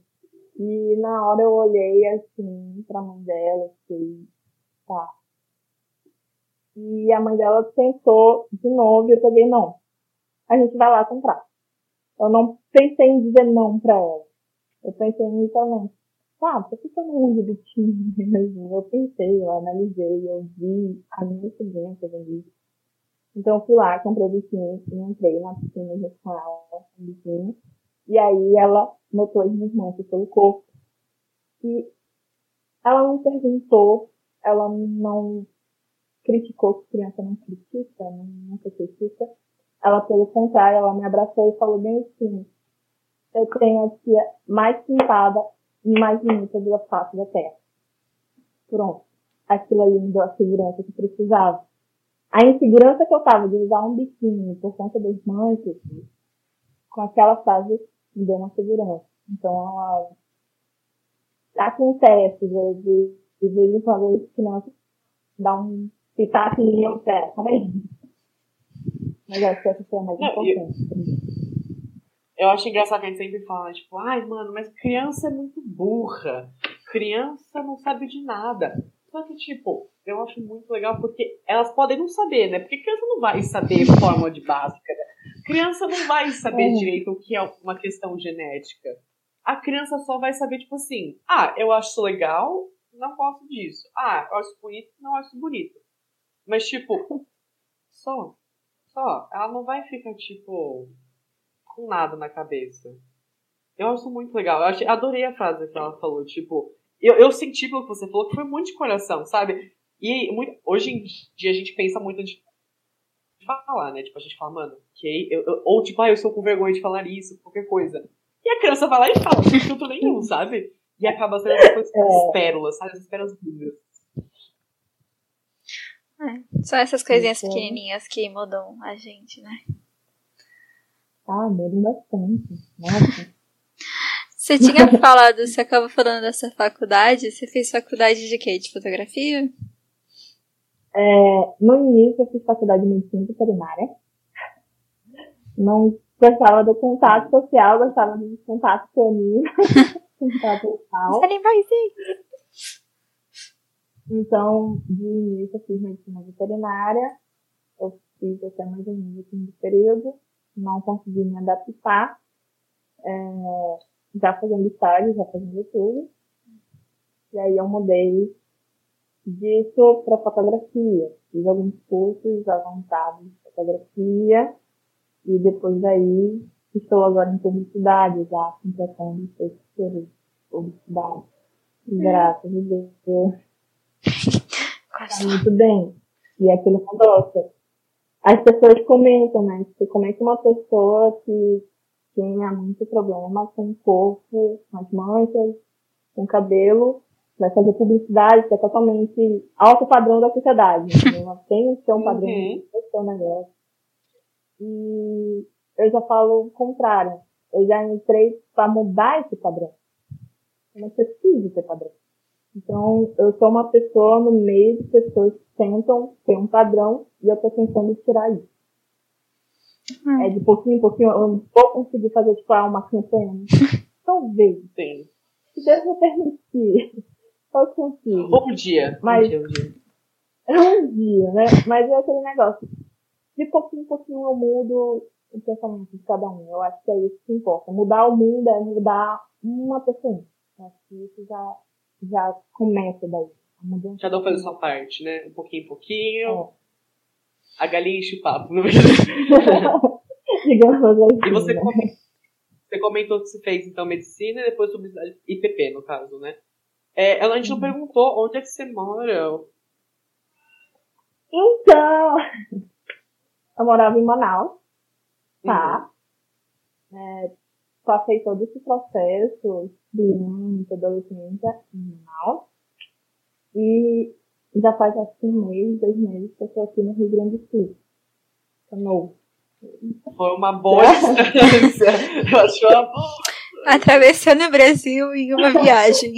E na hora eu olhei assim pra mãe dela, assim, tá. E a mãe dela pensou de novo e eu peguei, não. A gente vai lá comprar. Eu não pensei em dizer não pra ela. Eu pensei inicialmente, tá, por que eu não uso biquíni mesmo? Eu pensei, eu analisei, eu vi a minha sobrinha fazendo isso. Então eu fui lá, comprei o biquíni e entrei na piscina junto com ela, biquíni. E aí ela notou as minhas manchas pelo corpo. E ela não perguntou, ela não criticou, que criança não critica, não, nunca critica. Ela, pelo contrário, ela me abraçou e falou bem assim, eu tenho a tia mais pintada e mais bonita da face da terra. Pronto. Aquilo ali me deu a segurança que precisava. A insegurança que eu tava de usar um biquíni por conta das manchas, com aquela frase me deu uma segurança. Então, ela acontece de, de, de vez em quando as crianças dá um pitaco em meu pé? Mas acho que essa foi a mais Não, importante. Eu acho engraçado que a gente sempre fala, tipo, ai, mano, mas criança é muito burra. Criança não sabe de nada. Só que, tipo, eu acho muito legal porque elas podem não saber, né? Porque criança não vai saber fórmula de básica, né? Criança não vai saber Uhum. direito o que é uma questão genética. A criança só vai saber, tipo assim, ah, eu acho legal, não gosto disso. Ah, eu acho bonito, não acho bonito. Mas, tipo, só. Só. Ela não vai ficar, tipo, com nada na cabeça. Eu acho muito legal. Eu achei, adorei a frase que ela falou. Tipo, eu, eu senti pelo que você falou que foi muito de coração, sabe? E muito, hoje em dia a gente pensa muito de falar, né? Tipo, a gente fala, mano, ok. Eu, eu, ou tipo, ah, eu sou com vergonha de falar isso, qualquer coisa. E a criança vai lá e fala, sem filtro nenhum, sabe? E acaba sendo essa coisa, as pérolas, sabe? As pérolas lindas. É, são essas coisinhas pequenininhas que mudam a gente, né? Ah, mudam bastante. Nossa. Você tinha falado, você acabou falando dessa faculdade, você fez faculdade de quê? De fotografia? É, no início eu fiz faculdade de medicina veterinária. Não gostava do contato social, gostava do contato canino. contato social. Então, de início eu fiz medicina veterinária. Eu fiz até mais ou menos o quinto período. Não consegui me adaptar. É, já fazendo estágio, já fazendo tudo. E aí eu mudei disso para fotografia. Fiz alguns cursos avançados de fotografia e depois daí estou agora em publicidade, já completando o curso publicidade. Graças a Deus. Tá muito bem. E é aquele negócio. As pessoas comentam, né? É que uma pessoa que tinha muito problema com o corpo, com as manchas, com o cabelo, vai fazer publicidade que é totalmente alto padrão da sociedade. Tem que ter um padrão, uhum. tem que um negócio. E eu já falo o contrário. Eu já entrei para mudar esse padrão. Eu não preciso ter padrão. Então, eu sou uma pessoa no meio de pessoas que tentam ter um padrão e eu estou tentando tirar isso. Hum. É de pouquinho em pouquinho, eu não vou conseguir fazer, tipo, ah, uma campanha. Talvez. Sim. Se Deus me permitir, eu consigo. Um dia. Mas, um dia, um dia. É um dia, né? Mas é aquele negócio. De pouquinho em pouquinho eu mudo o pensamento de cada um. Eu acho que é isso que importa. Mudar o mundo é mudar uma pessoa. Eu acho que isso já, já começa daí. Cada um faz a sua parte, né? Um pouquinho em pouquinho. É a galinha enche o papo. Não Digamos assim. E você, comentou, você comentou que você fez, então, medicina e depois publicidade, IPP, no caso, né? É, ela, a gente não perguntou onde é que você mora. Então, eu morava em Manaus, tá? Uhum. É, passei todo esse processo de adolescência em Manaus. E já faz acho que um mês, dois meses que eu estou aqui no Rio Grande do Sul. Tô novo. Foi uma boa distância. eu acho uma boa. Atravessando o Brasil em uma viagem.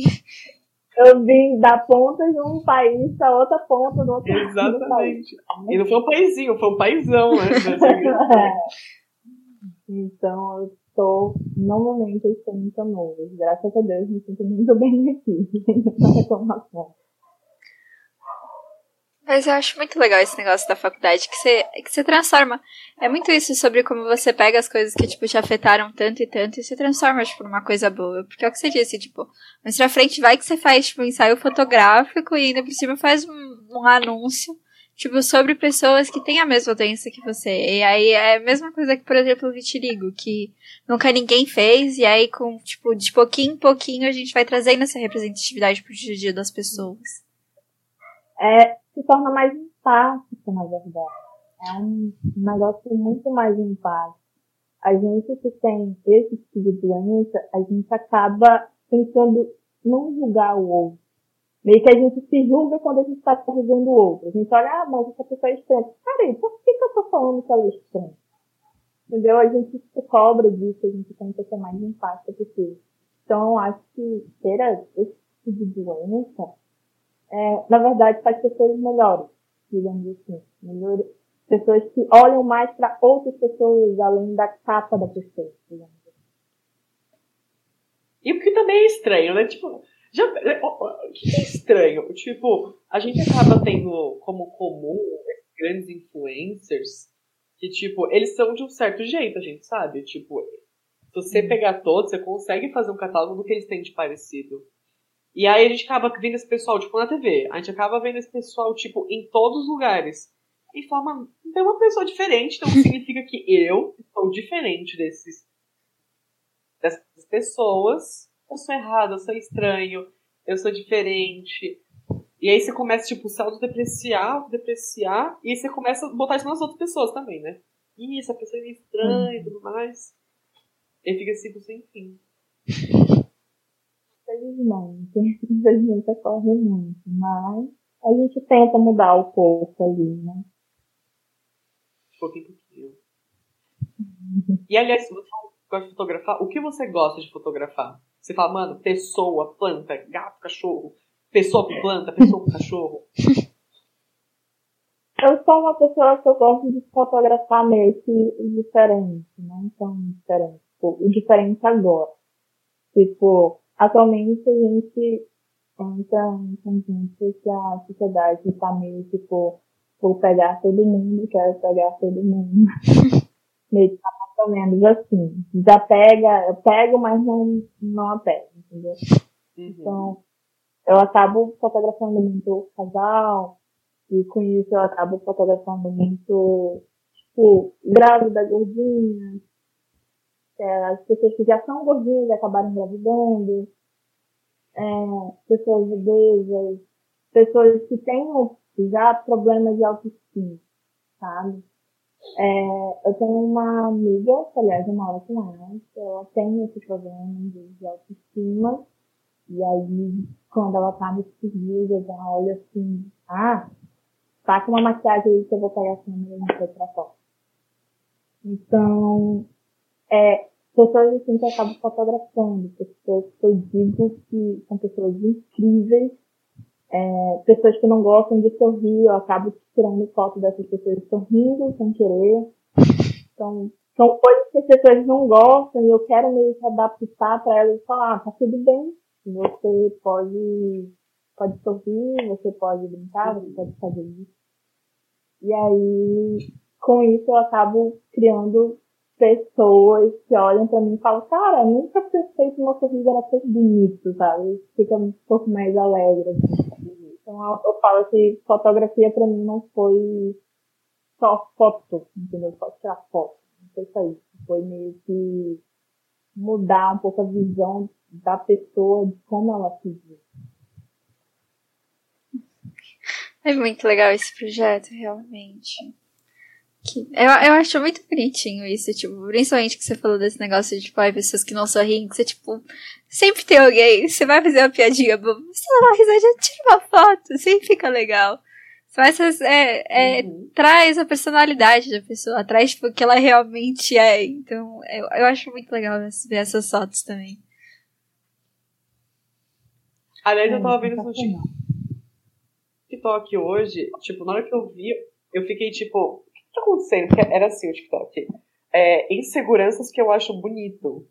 Eu vim da ponta de um país para outra ponta do outro Exatamente. E não foi um paísinho, foi um paizão, né? é. Então, eu estou, no momento, eu estou muito novo. Graças a Deus, me sinto muito bem aqui. Não reclamação. Mas eu acho muito legal esse negócio da faculdade, que você, que você transforma. É muito isso sobre como você pega as coisas que, tipo, te afetaram tanto e tanto e se transforma, tipo, numa coisa boa. Porque é o que você disse, tipo, mais pra frente vai que você faz, tipo, um ensaio fotográfico e ainda por cima faz um, um anúncio, tipo, sobre pessoas que têm a mesma doença que você. E aí é a mesma coisa que, por exemplo, o vitiligo, que nunca ninguém fez, e aí com, tipo, de pouquinho em pouquinho a gente vai trazendo essa representatividade pro dia a dia das pessoas. É, se torna mais empático, na verdade. É um negócio muito mais empático. A gente que tem esse tipo de doença, a gente acaba tentando não julgar o outro. Meio que a gente se julga quando a gente está vivendo o outro. A gente olha, ah, mas essa pessoa é estranha. Peraí, por que, que eu tô falando que ela é estranha? Entendeu? A gente se cobra disso, a gente tenta ser mais empática possível. Então, eu acho que ter esse tipo de doença é, na verdade, faz pessoas melhores, digamos assim. Melhores, pessoas que olham mais para outras pessoas além da capa da pessoa, digamos assim. E porque também é estranho, né? Tipo, já, o que é estranho? Tipo, a gente acaba tendo como comum grandes influencers que, tipo, eles são de um certo jeito, a gente sabe. Tipo, se você pegar todos, você consegue fazer um catálogo do que eles têm de parecido. E aí a gente acaba vendo esse pessoal, tipo, na TV. A gente acaba vendo esse pessoal, tipo, em todos os lugares. E fala, tem uma pessoa diferente, então significa que eu sou diferente desses dessas pessoas. Eu sou errado, eu sou estranho, eu sou diferente. E aí você começa, tipo, se autodepreciar, depreciar, e aí você começa a botar isso nas outras pessoas também, né? Ih, essa pessoa é estranha e tudo mais. E fica assim, sem fim. Infelizmente, infelizmente ocorre muito, mas a gente tenta mudar o pouco ali, né? Pouquinho, pouquinho. E aliás, se você gosta de fotografar, o que você gosta de fotografar? Você fala, mano, pessoa, planta, gato, cachorro, pessoa com planta, pessoa com cachorro. Eu sou uma pessoa que eu gosto de fotografar meio que diferente, não tão diferente. Tipo, o diferente agora. Tipo, atualmente a gente entra em conjunto que a sociedade está meio tipo, vou pegar todo mundo, quero pegar todo mundo. meio que tá mais ou menos assim. Já pega, eu pego, mas não, não apego, entendeu? Uhum. Então, eu acabo fotografando muito casal, e com isso eu acabo fotografando muito, tipo, grávida, gordinha, é, as pessoas que já são gordinhas e acabaram engravidando, é, pessoas obesas, pessoas que têm já problemas de autoestima, sabe? É, eu tenho uma amiga, que aliás eu moro com ela, ela tem esse problema de autoestima, e aí quando ela tá nesses dias, eu já olho assim, ah, tá com uma maquiagem aí que eu vou pegar a câmera e mostrar pra foto. Então, é, pessoas assim que eu acabo fotografando, pessoas que eu digo que são pessoas incríveis, é, pessoas que não gostam de sorrir, eu acabo tirando foto dessas pessoas sorrindo sem querer. Então, são coisas que as pessoas não gostam e eu quero meio que adaptar para elas e falar, ah, tá tudo bem, você pode, pode sorrir, você pode brincar, você pode fazer isso. E aí, com isso, eu acabo criando pessoas que olham pra mim e falam, cara, nunca pensei que meu sorriso era tão bonito, sabe? Fica um pouco mais alegre. Assim. Então eu, eu falo que fotografia pra mim não foi só foto, entendeu? Só tirar foto. Não foi só isso. Foi meio que mudar um pouco a visão da pessoa de como ela se vê. É muito legal esse projeto, realmente. Eu, eu acho muito bonitinho isso, tipo, principalmente que você falou desse negócio de, tipo, ai, pessoas que não sorriem, que você, tipo, sempre tem alguém, você vai fazer uma piadinha, você dá uma risadinha, tira uma foto, sempre fica legal. Mas é, é, uhum. traz a personalidade da pessoa, traz tipo, o que ela realmente é. Então, eu, eu acho muito legal ver essas fotos também. Aliás, eu tava vendo no TikTok hoje, tipo, na hora que eu vi, eu fiquei tipo, que tá acontecendo? Porque era assim o TikTok. É, inseguranças que eu acho bonito.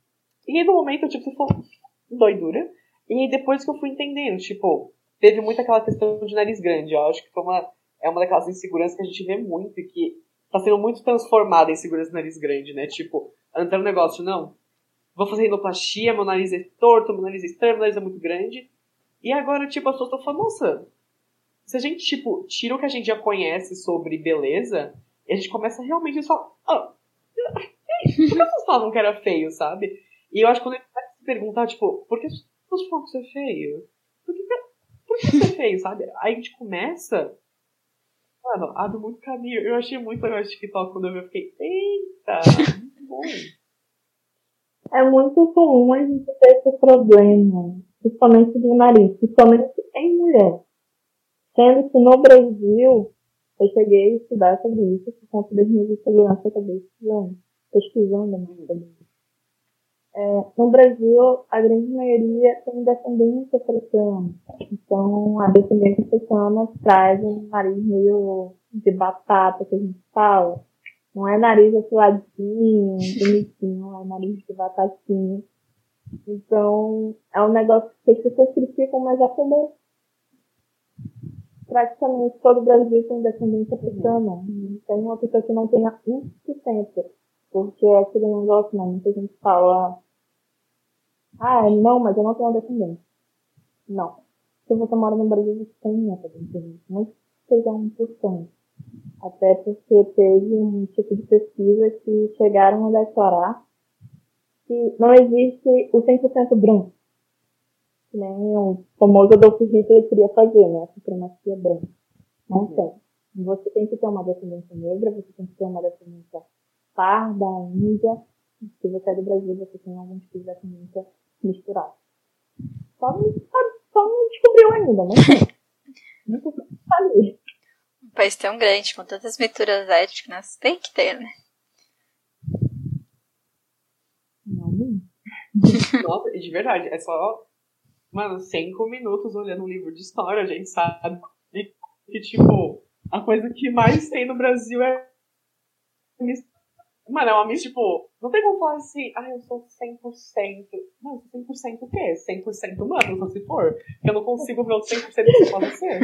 E aí no momento, tipo, você falou, doidura. E aí depois que eu fui entendendo, tipo, teve muito aquela questão de nariz grande. Eu acho que foi uma, é uma daquelas inseguranças que a gente vê muito e que tá sendo muito transformada em insegurança de nariz grande, né? Tipo, entrando no negócio, não, vou fazer rinoplastia, meu nariz é torto, meu nariz é estranho, meu nariz é muito grande. E agora, tipo, as pessoas estão falando, nossa, se a gente, tipo, tira o que a gente já conhece sobre beleza, e a gente começa realmente a falar, ah, por que pessoas falavam que era feio, sabe? E eu acho que quando a gente vai se perguntar, tipo, por que as pessoas falam que isso é feio? Por que, por que isso é feio, sabe? Aí a gente começa, mano, abre muito caminho. Eu achei muito legal esse TikTok quando eu vi, eu fiquei, eita, muito bom. É muito comum a gente ter esse problema, principalmente do nariz, principalmente em mulher. Sendo que no Brasil, eu cheguei a estudar sobre isso por conta das minhas inseguranças, eu acabei estudando, pesquisando mais. É, no Brasil, a grande maioria tem descendência africana. Então, a descendência africana traz um nariz meio de batata, que a gente fala. Não é nariz afiladinho, bonitinho, é nariz de batatinha. Então, é um negócio que as pessoas criticam, mas é comum praticamente todo o Brasil tem descendência africana. Não tem uma pessoa que não tenha 1%. Porque é aquele negócio, né? Muita gente fala, ah, não, mas eu não tenho descendência. Não. Se você mora no Brasil, você tem essa descendência. Não seja 1%. Até porque teve um tipo de pesquisa que chegaram a declarar que não existe o 100% branco. Que nem o famoso Adolf Hitler queria fazer, né? A supremacia branca. Não tem. Você tem que ter uma descendência negra, você tem que ter uma descendência parda, índia. Se você é do Brasil, você tem algum tipo de descendência misturada. Só não, só não descobriu ainda, né? Nunca falei. Um país tão grande, com tantas misturas étnicas, tem que ter, né? Não, não. Nossa, de verdade, é só, mano, cinco minutos olhando um livro de história, a gente sabe que, tipo, a coisa que mais tem no Brasil é. Mano, é uma missa, tipo, não tem como falar assim, ah, eu sou 100%. Não, 100% o quê? 100% humano, só se for. Eu não consigo ver o 100% que você pode ser.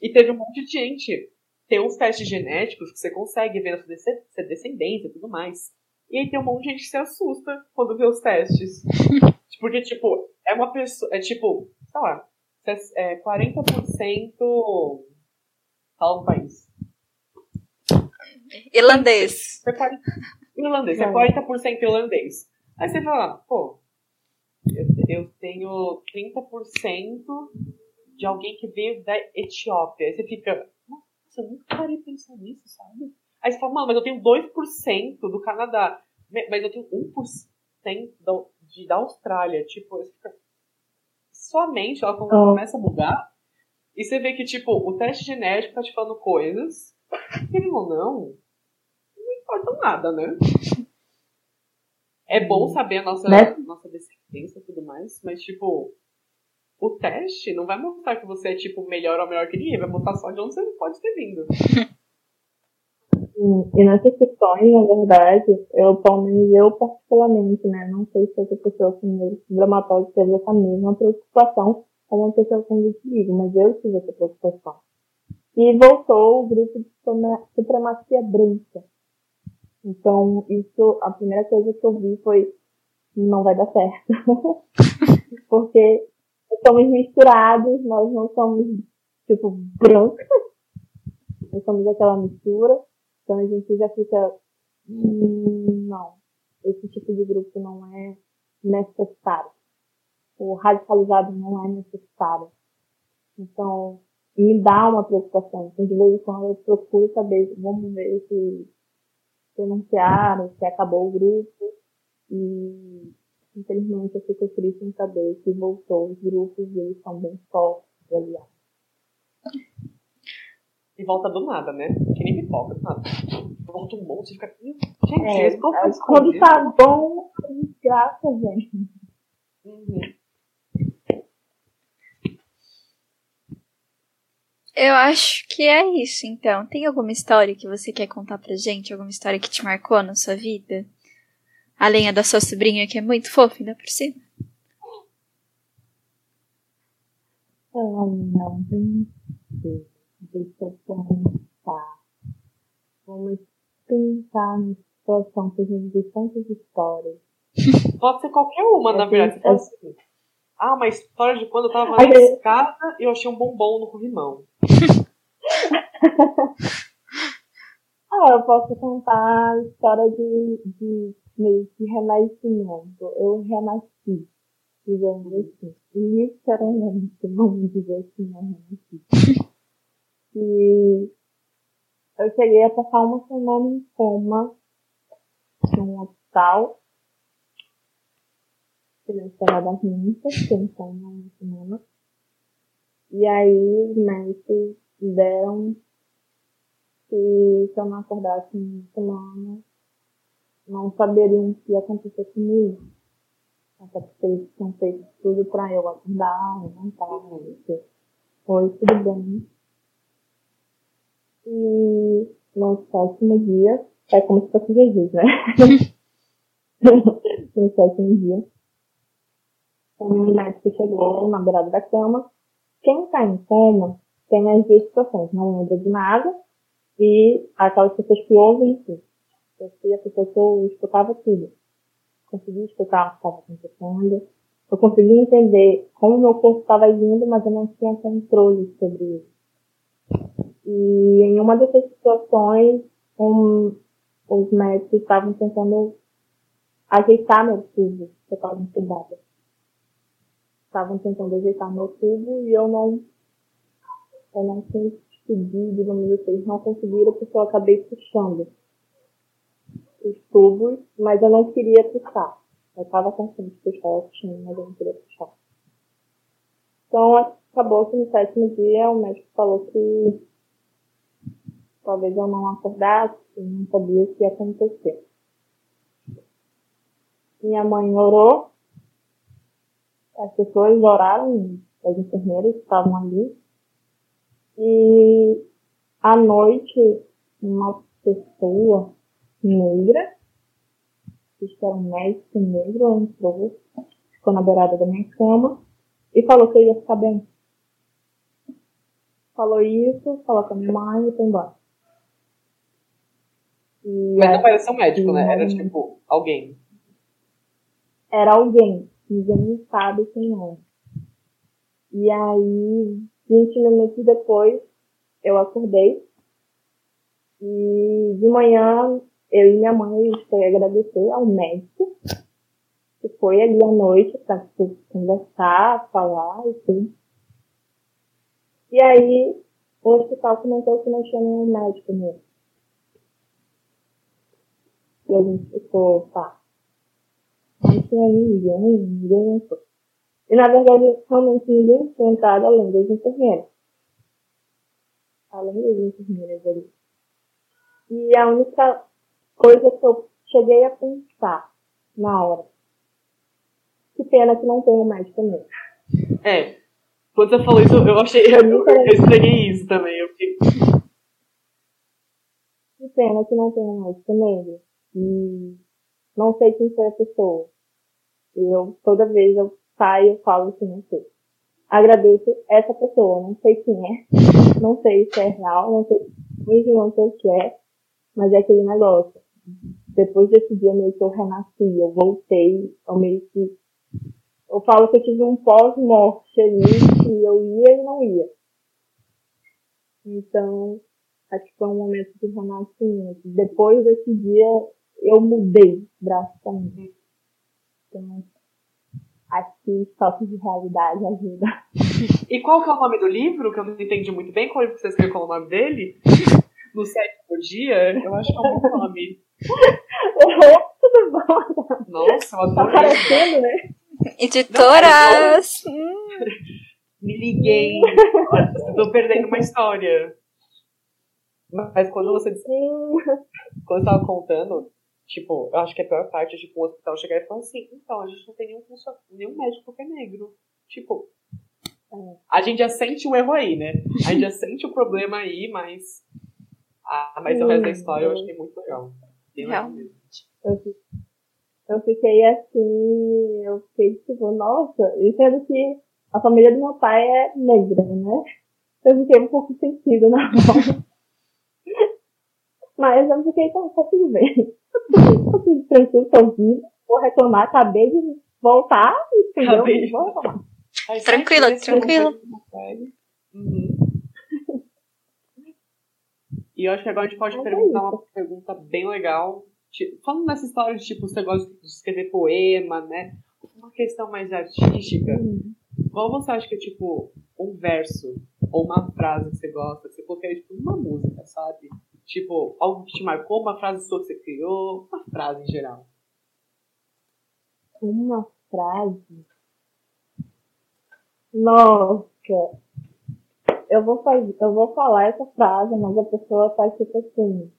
E teve um monte de gente. Tem uns testes genéticos que você consegue ver a sua descendência e tudo mais. E aí tem um monte de gente que se assusta quando vê os testes. Porque, tipo, é uma pessoa. É tipo, sei lá, é 40%. Fala um país. Irlandês. É 40, irlandês, é 40% irlandês. Aí você fala, pô, eu, eu tenho 30% de alguém que veio da Etiópia. Aí você fica, nossa, eu nunca parei de pensar nisso, sabe? Aí você fala, mano, mas eu tenho 2% do Canadá. Mas eu tenho 1% da, de, da Austrália. Tipo, fica... sua mente, ela começa a bugar. E você vê que, tipo, o teste genético tá te falando coisas. Querendo ou não, não importa nada, né? É bom saber a nossa, né? nossa descendência e tudo mais, mas, tipo, o teste não vai mostrar que você é, tipo, melhor ou melhor que ninguém, vai mostrar só de onde você pode ter vindo. E nessas questões, na verdade, eu, pelo menos eu particularmente, né, não sei se essa pessoa com dramatólogo teve essa mesma preocupação como uma pessoa com vitiligo, mas eu tive essa preocupação. E voltou o grupo de supremacia branca. Então, isso, a primeira coisa que eu vi foi, não vai dar certo. Porque somos misturados, nós não somos, tipo, brancos. Nós somos aquela mistura. Então a gente já fica, hum, não, esse tipo de grupo não é necessário. O radicalizado não é necessário. Então, me dá uma preocupação. Então, de vez em quando eu procuro saber, vamos ver se denunciaram, se acabou o grupo. E, infelizmente, eu fico triste em saber que voltou os grupos e eles são bem fortes, aliás. E volta do nada, né? Que nem pipoca, nada. Volta um monte, fica. Gente, é, é, quando tá bom, desgraça, gente. Uhum. Eu acho que é isso, então. Tem alguma história que você quer contar pra gente? Alguma história que te marcou na sua vida? Além da sua sobrinha, que é muito fofa, ainda por cima. Oh, não, não Eu pensar. Vamos pensar na situação que a gente vê tantas histórias. Pode ser qualquer uma, na verdade. Ser. Ah, uma história de quando eu tava na escada e eu achei um bombom no corrimão. ah, eu posso contar a história de, de meio de renascimento. Eu renasci, digamos assim. Literalmente, vamos dizer assim, eu renasci. E eu cheguei a passar uma semana em coma num hospital. Esperada muitas, pensando uma semana. E aí os médicos deram que se eu não acordasse uma semana, não saberiam o que ia acontecer comigo. Até porque eles tinham feito tudo pra eu acordar, levantar, foi tudo bem. E no sétimo dia, é como se fosse Jesus, né? no sétimo dia, um médico chegou na beirada da cama. Quem está em coma tem as duas situações, não lembra de nada e aquelas pessoas que ouvem tudo. Eu fui a pessoa que eu escutava tudo. Consegui escutar o que estava acontecendo. Eu consegui entender como o meu corpo estava agindo, mas eu não tinha controle sobre isso. E em uma dessas situações, um, os médicos estavam tentando ajeitar meu tubo, que eu estava entubada. estavam tentando ajeitar meu tubo e eu não, eu não consegui, digamos assim, eles não conseguiram porque eu acabei puxando os tubos, mas eu não queria puxar. Eu estava conseguindo puxar, eu tinha, mas eu não queria puxar. Então, acabou que no sétimo dia o médico falou que talvez eu não acordasse, não sabia o que ia acontecer. Minha mãe orou, as pessoas oraram, as enfermeiras estavam ali, e à noite uma pessoa negra, que era um médico negro, entrou, ficou na beirada da minha cama e falou que eu ia ficar bem. Falou isso, falou com a minha mãe e foi embora. Mas não parecia um médico, né? Era tipo alguém. Era alguém. Ninguém sabe quem é. E aí, 20 minutos depois, eu acordei. E de manhã, eu e minha mãe foi agradecer ao médico, que foi ali à noite para conversar, falar e tudo. E aí, o hospital comentou que não tinha nenhum médico mesmo. E a gente ficou, tá. Não tinha ninguém, ninguém entrou. E na verdade, realmente ninguém tinha entrado além das enfermeiras. Além das enfermeiras ali. E a única coisa que eu cheguei a pensar na hora. Que pena que não tem um médico mesmo. É. Quando você falou isso, eu achei. Eu, eu estranhei isso também. Eu fiquei. Que pena que não tem um médico. E não sei quem foi a pessoa. E eu, toda vez eu saio e falo assim, não sei. Agradeço essa pessoa, não sei quem é, não sei se é real, não sei, não sei o que é, mas é aquele negócio. Depois desse dia meio que eu renasci, eu voltei, eu meio que. Eu falo que eu tive um pós-morte ali, que eu ia e não ia. Então, acho que foi um momento de renascimento. Depois desse dia, eu mudei drasticamente. Então, acho que choque de realidade ajuda. E qual que é o nome do livro? Que eu não entendi muito bem. Qual livro que você escreveu com o nome dele? No sétimo dia? Eu acho que é um bom nome. Tudo bom? Nossa, eu adoro. Tá aparecendo, né? Editoras! Não, Me liguei. Estou perdendo uma história. Mas quando você disse. Quando você tava contando, Tipo, eu acho que a pior parte é, tipo, o hospital chegar e falar assim, então, a gente não tem nenhum, nenhum médico que é negro. Tipo, é. a gente já sente o erro aí, né? A gente já sente o problema aí, mas... Ah, mas o resto da história eu achei muito legal. Realmente. Eu, eu fiquei assim, eu fiquei tipo, nossa, e sendo que a família do meu pai é negra, né? Eu fiquei um pouco sentido na mão. Mas eu fiquei, tá, tá tudo bem. Tranquilo, tô vivo. Vou reclamar, acabei de voltar, entendeu? Acabei de voltar. Tranquilo, tranquilo. Uhum. E eu acho que agora a gente pode perguntar uma pergunta bem legal. Tipo, falando nessa história de tipo, você gosta de escrever poema, né? Uma questão mais artística. Uhum. Qual você acha que é tipo um verso ou uma frase que você gosta, que você colocaria tipo numa música, sabe? Tipo, algo que te marcou, uma frase sua que você criou, uma frase em geral. Uma frase? Nossa! Eu vou, fazer, eu vou falar essa frase, mas a pessoa faz tipo assim.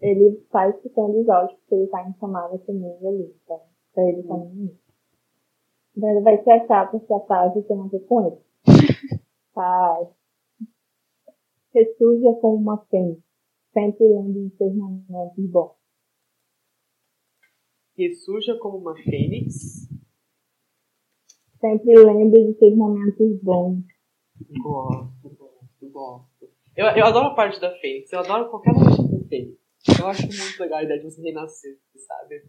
Ele tá escutando os áudios porque ele tá em chamada comigo ali, tá? Pra ele tá hum. Então ele vai se achar porque a frase tem a ver com ele. Tá. Ressurja como uma fênix sempre lembre de seus momentos bons. Ressurja como uma fênix. Sempre lembre de seus momentos bons. Gosto, gosto, gosto. Eu, eu adoro a parte da fênix. Eu adoro qualquer momento da fênix. Eu acho muito legal a ideia de você renascer, sabe?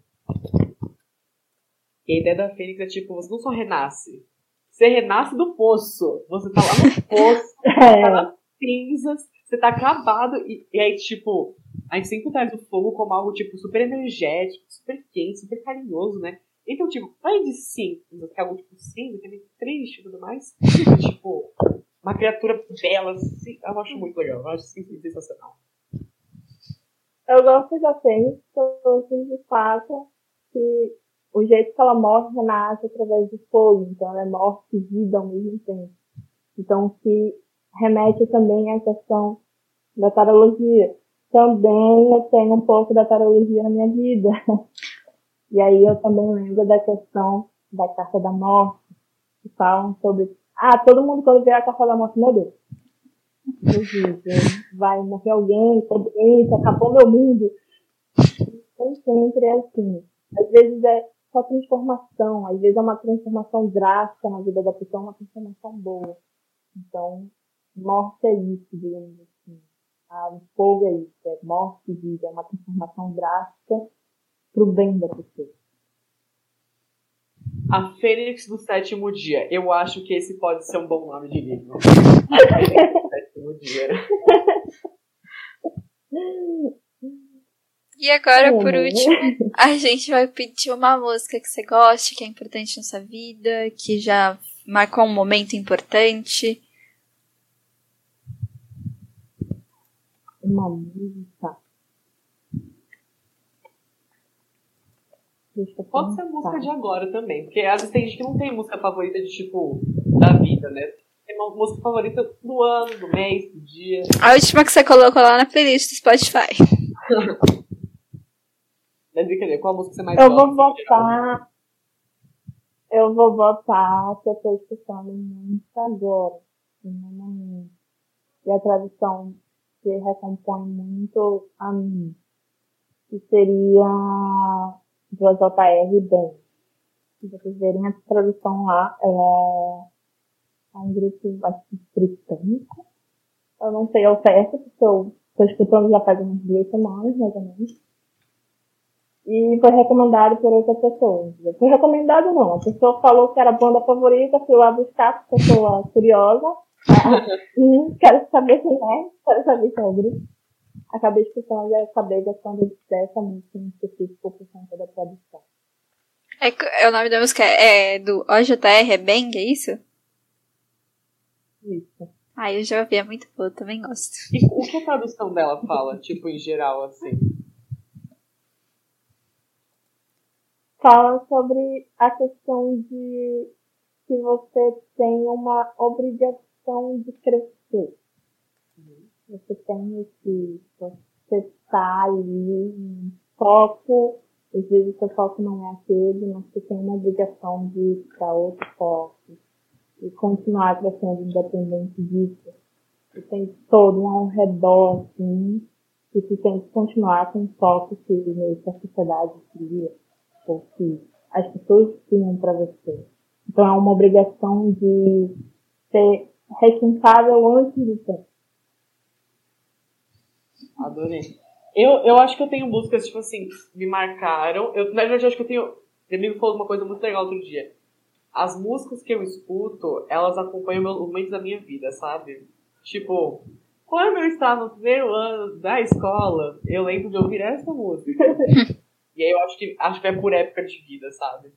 E a ideia da fênix é tipo, você não só renasce. Você renasce do poço. Você tá lá no poço, é. tá nas cinzas, você tá acabado. E, e aí, tipo, a gente sempre traz o fogo como algo, tipo, super energético, super quente, super carinhoso, né? Então, tipo, vai de cinza, que é algo tipo cinza, que é meio triste e tudo mais. tipo, uma criatura bela, assim, eu acho muito legal. Eu acho sensacional. Eu gosto da Fênix pelo simples fato que o jeito que ela morre renasce através do fogo. Então ela é morte e vida ao mesmo tempo. Então que remete também à questão da tarologia. Também eu tenho um pouco da tarologia na minha vida. E aí eu também lembro da questão da carta da morte, que falam sobre. Ah, todo mundo quando vê a carta da morte, meu Deus. Vai morrer alguém, tô doente, acabou meu mundo. Nem sempre é assim. Às vezes é só transformação, às vezes é uma transformação drástica na vida da pessoa, uma transformação boa. Então, morte é isso, digamos assim. Ah, o fogo é isso, é morte e vida, é uma transformação drástica pro bem da pessoa. A Fênix do Sétimo Dia. Eu acho que esse pode ser um bom nome de livro. A Fênix do Sétimo Dia. E agora, por último, a gente vai pedir uma música que você goste, que é importante na sua vida, que já marcou um momento importante. Uma música. Eu Pode ser pensar. música de agora também. Porque às vezes tem gente que não tem música favorita de tipo, da vida, né? Tem uma música favorita do ano, do mês, do dia. A última que você colocou lá na playlist do Spotify. É brincadeira, qual a música que você mais Eu gosta? vou votar. Eu vou votar que eu tô escutando muito agora. no momento. E a tradução que recompõe muito a mim. Que seria do JR Ben. Se vocês verem a tradução lá, é um grupo britânico. Eu não sei ao certo, porque eu tô escutando já faz umas duas semanas, mais ou menos. E foi recomendado por outra pessoa. Foi recomendado não. A pessoa falou que era a banda favorita, fui lá buscar, sou curiosa. Hum, quero saber quem é, quero saber é grupo. Acabei escutando e acabei gostando dessa música em específico por conta da tradução. É, é o nome da música é do OJR, é Bang, é isso? Isso. Ah, eu já ouvi, é muito boa, também gosto. E o que a tradução dela fala, tipo, em geral, assim? Fala sobre a questão de que você tem uma obrigação de crescer. Você tem esse, você tá ali em foco, às vezes o seu foco não é aquele, mas você tem uma obrigação de ir para outro foco e continuar crescendo independente disso. Você tem todo um redor, assim, e você tem que continuar com o foco que meio que a sociedade queria, ou que as pessoas tinham para você. Então é uma obrigação de ser requintável antes do tempo. Adorei. Eu, eu acho que eu tenho músicas, tipo assim, me marcaram. Eu, na verdade, eu acho que eu tenho. Me falou uma coisa muito legal outro dia. As músicas que eu escuto, elas acompanham meus momentos da minha vida, sabe? Tipo, quando eu estava no primeiro ano da escola, eu lembro de ouvir essa música. e aí eu acho que acho que é por época de vida, sabe?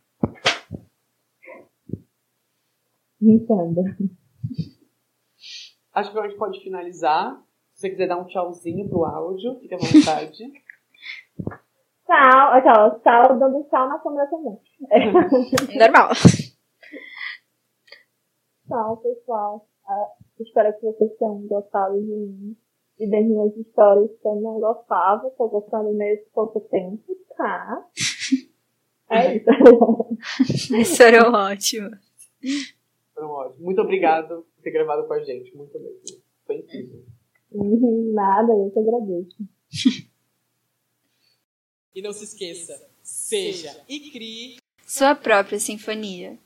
Entenda. Acho que a gente pode finalizar. Se você quiser dar um tchauzinho pro áudio, fica à vontade. Tchau, tchau, tchau, dando tchau na câmera também. Normal. Tchau, pessoal. Ah, espero que vocês tenham gostado de mim e das minhas histórias que eu não gostava. Tô gostando nesse pouco tempo, tá? É isso. Isso foram ótimo. Foram ótimos. Muito obrigado por ter gravado com a gente. Muito mesmo. Foi incrível. Nada, eu que agradeço. E não se esqueça, seja e crie Sua própria sinfonia.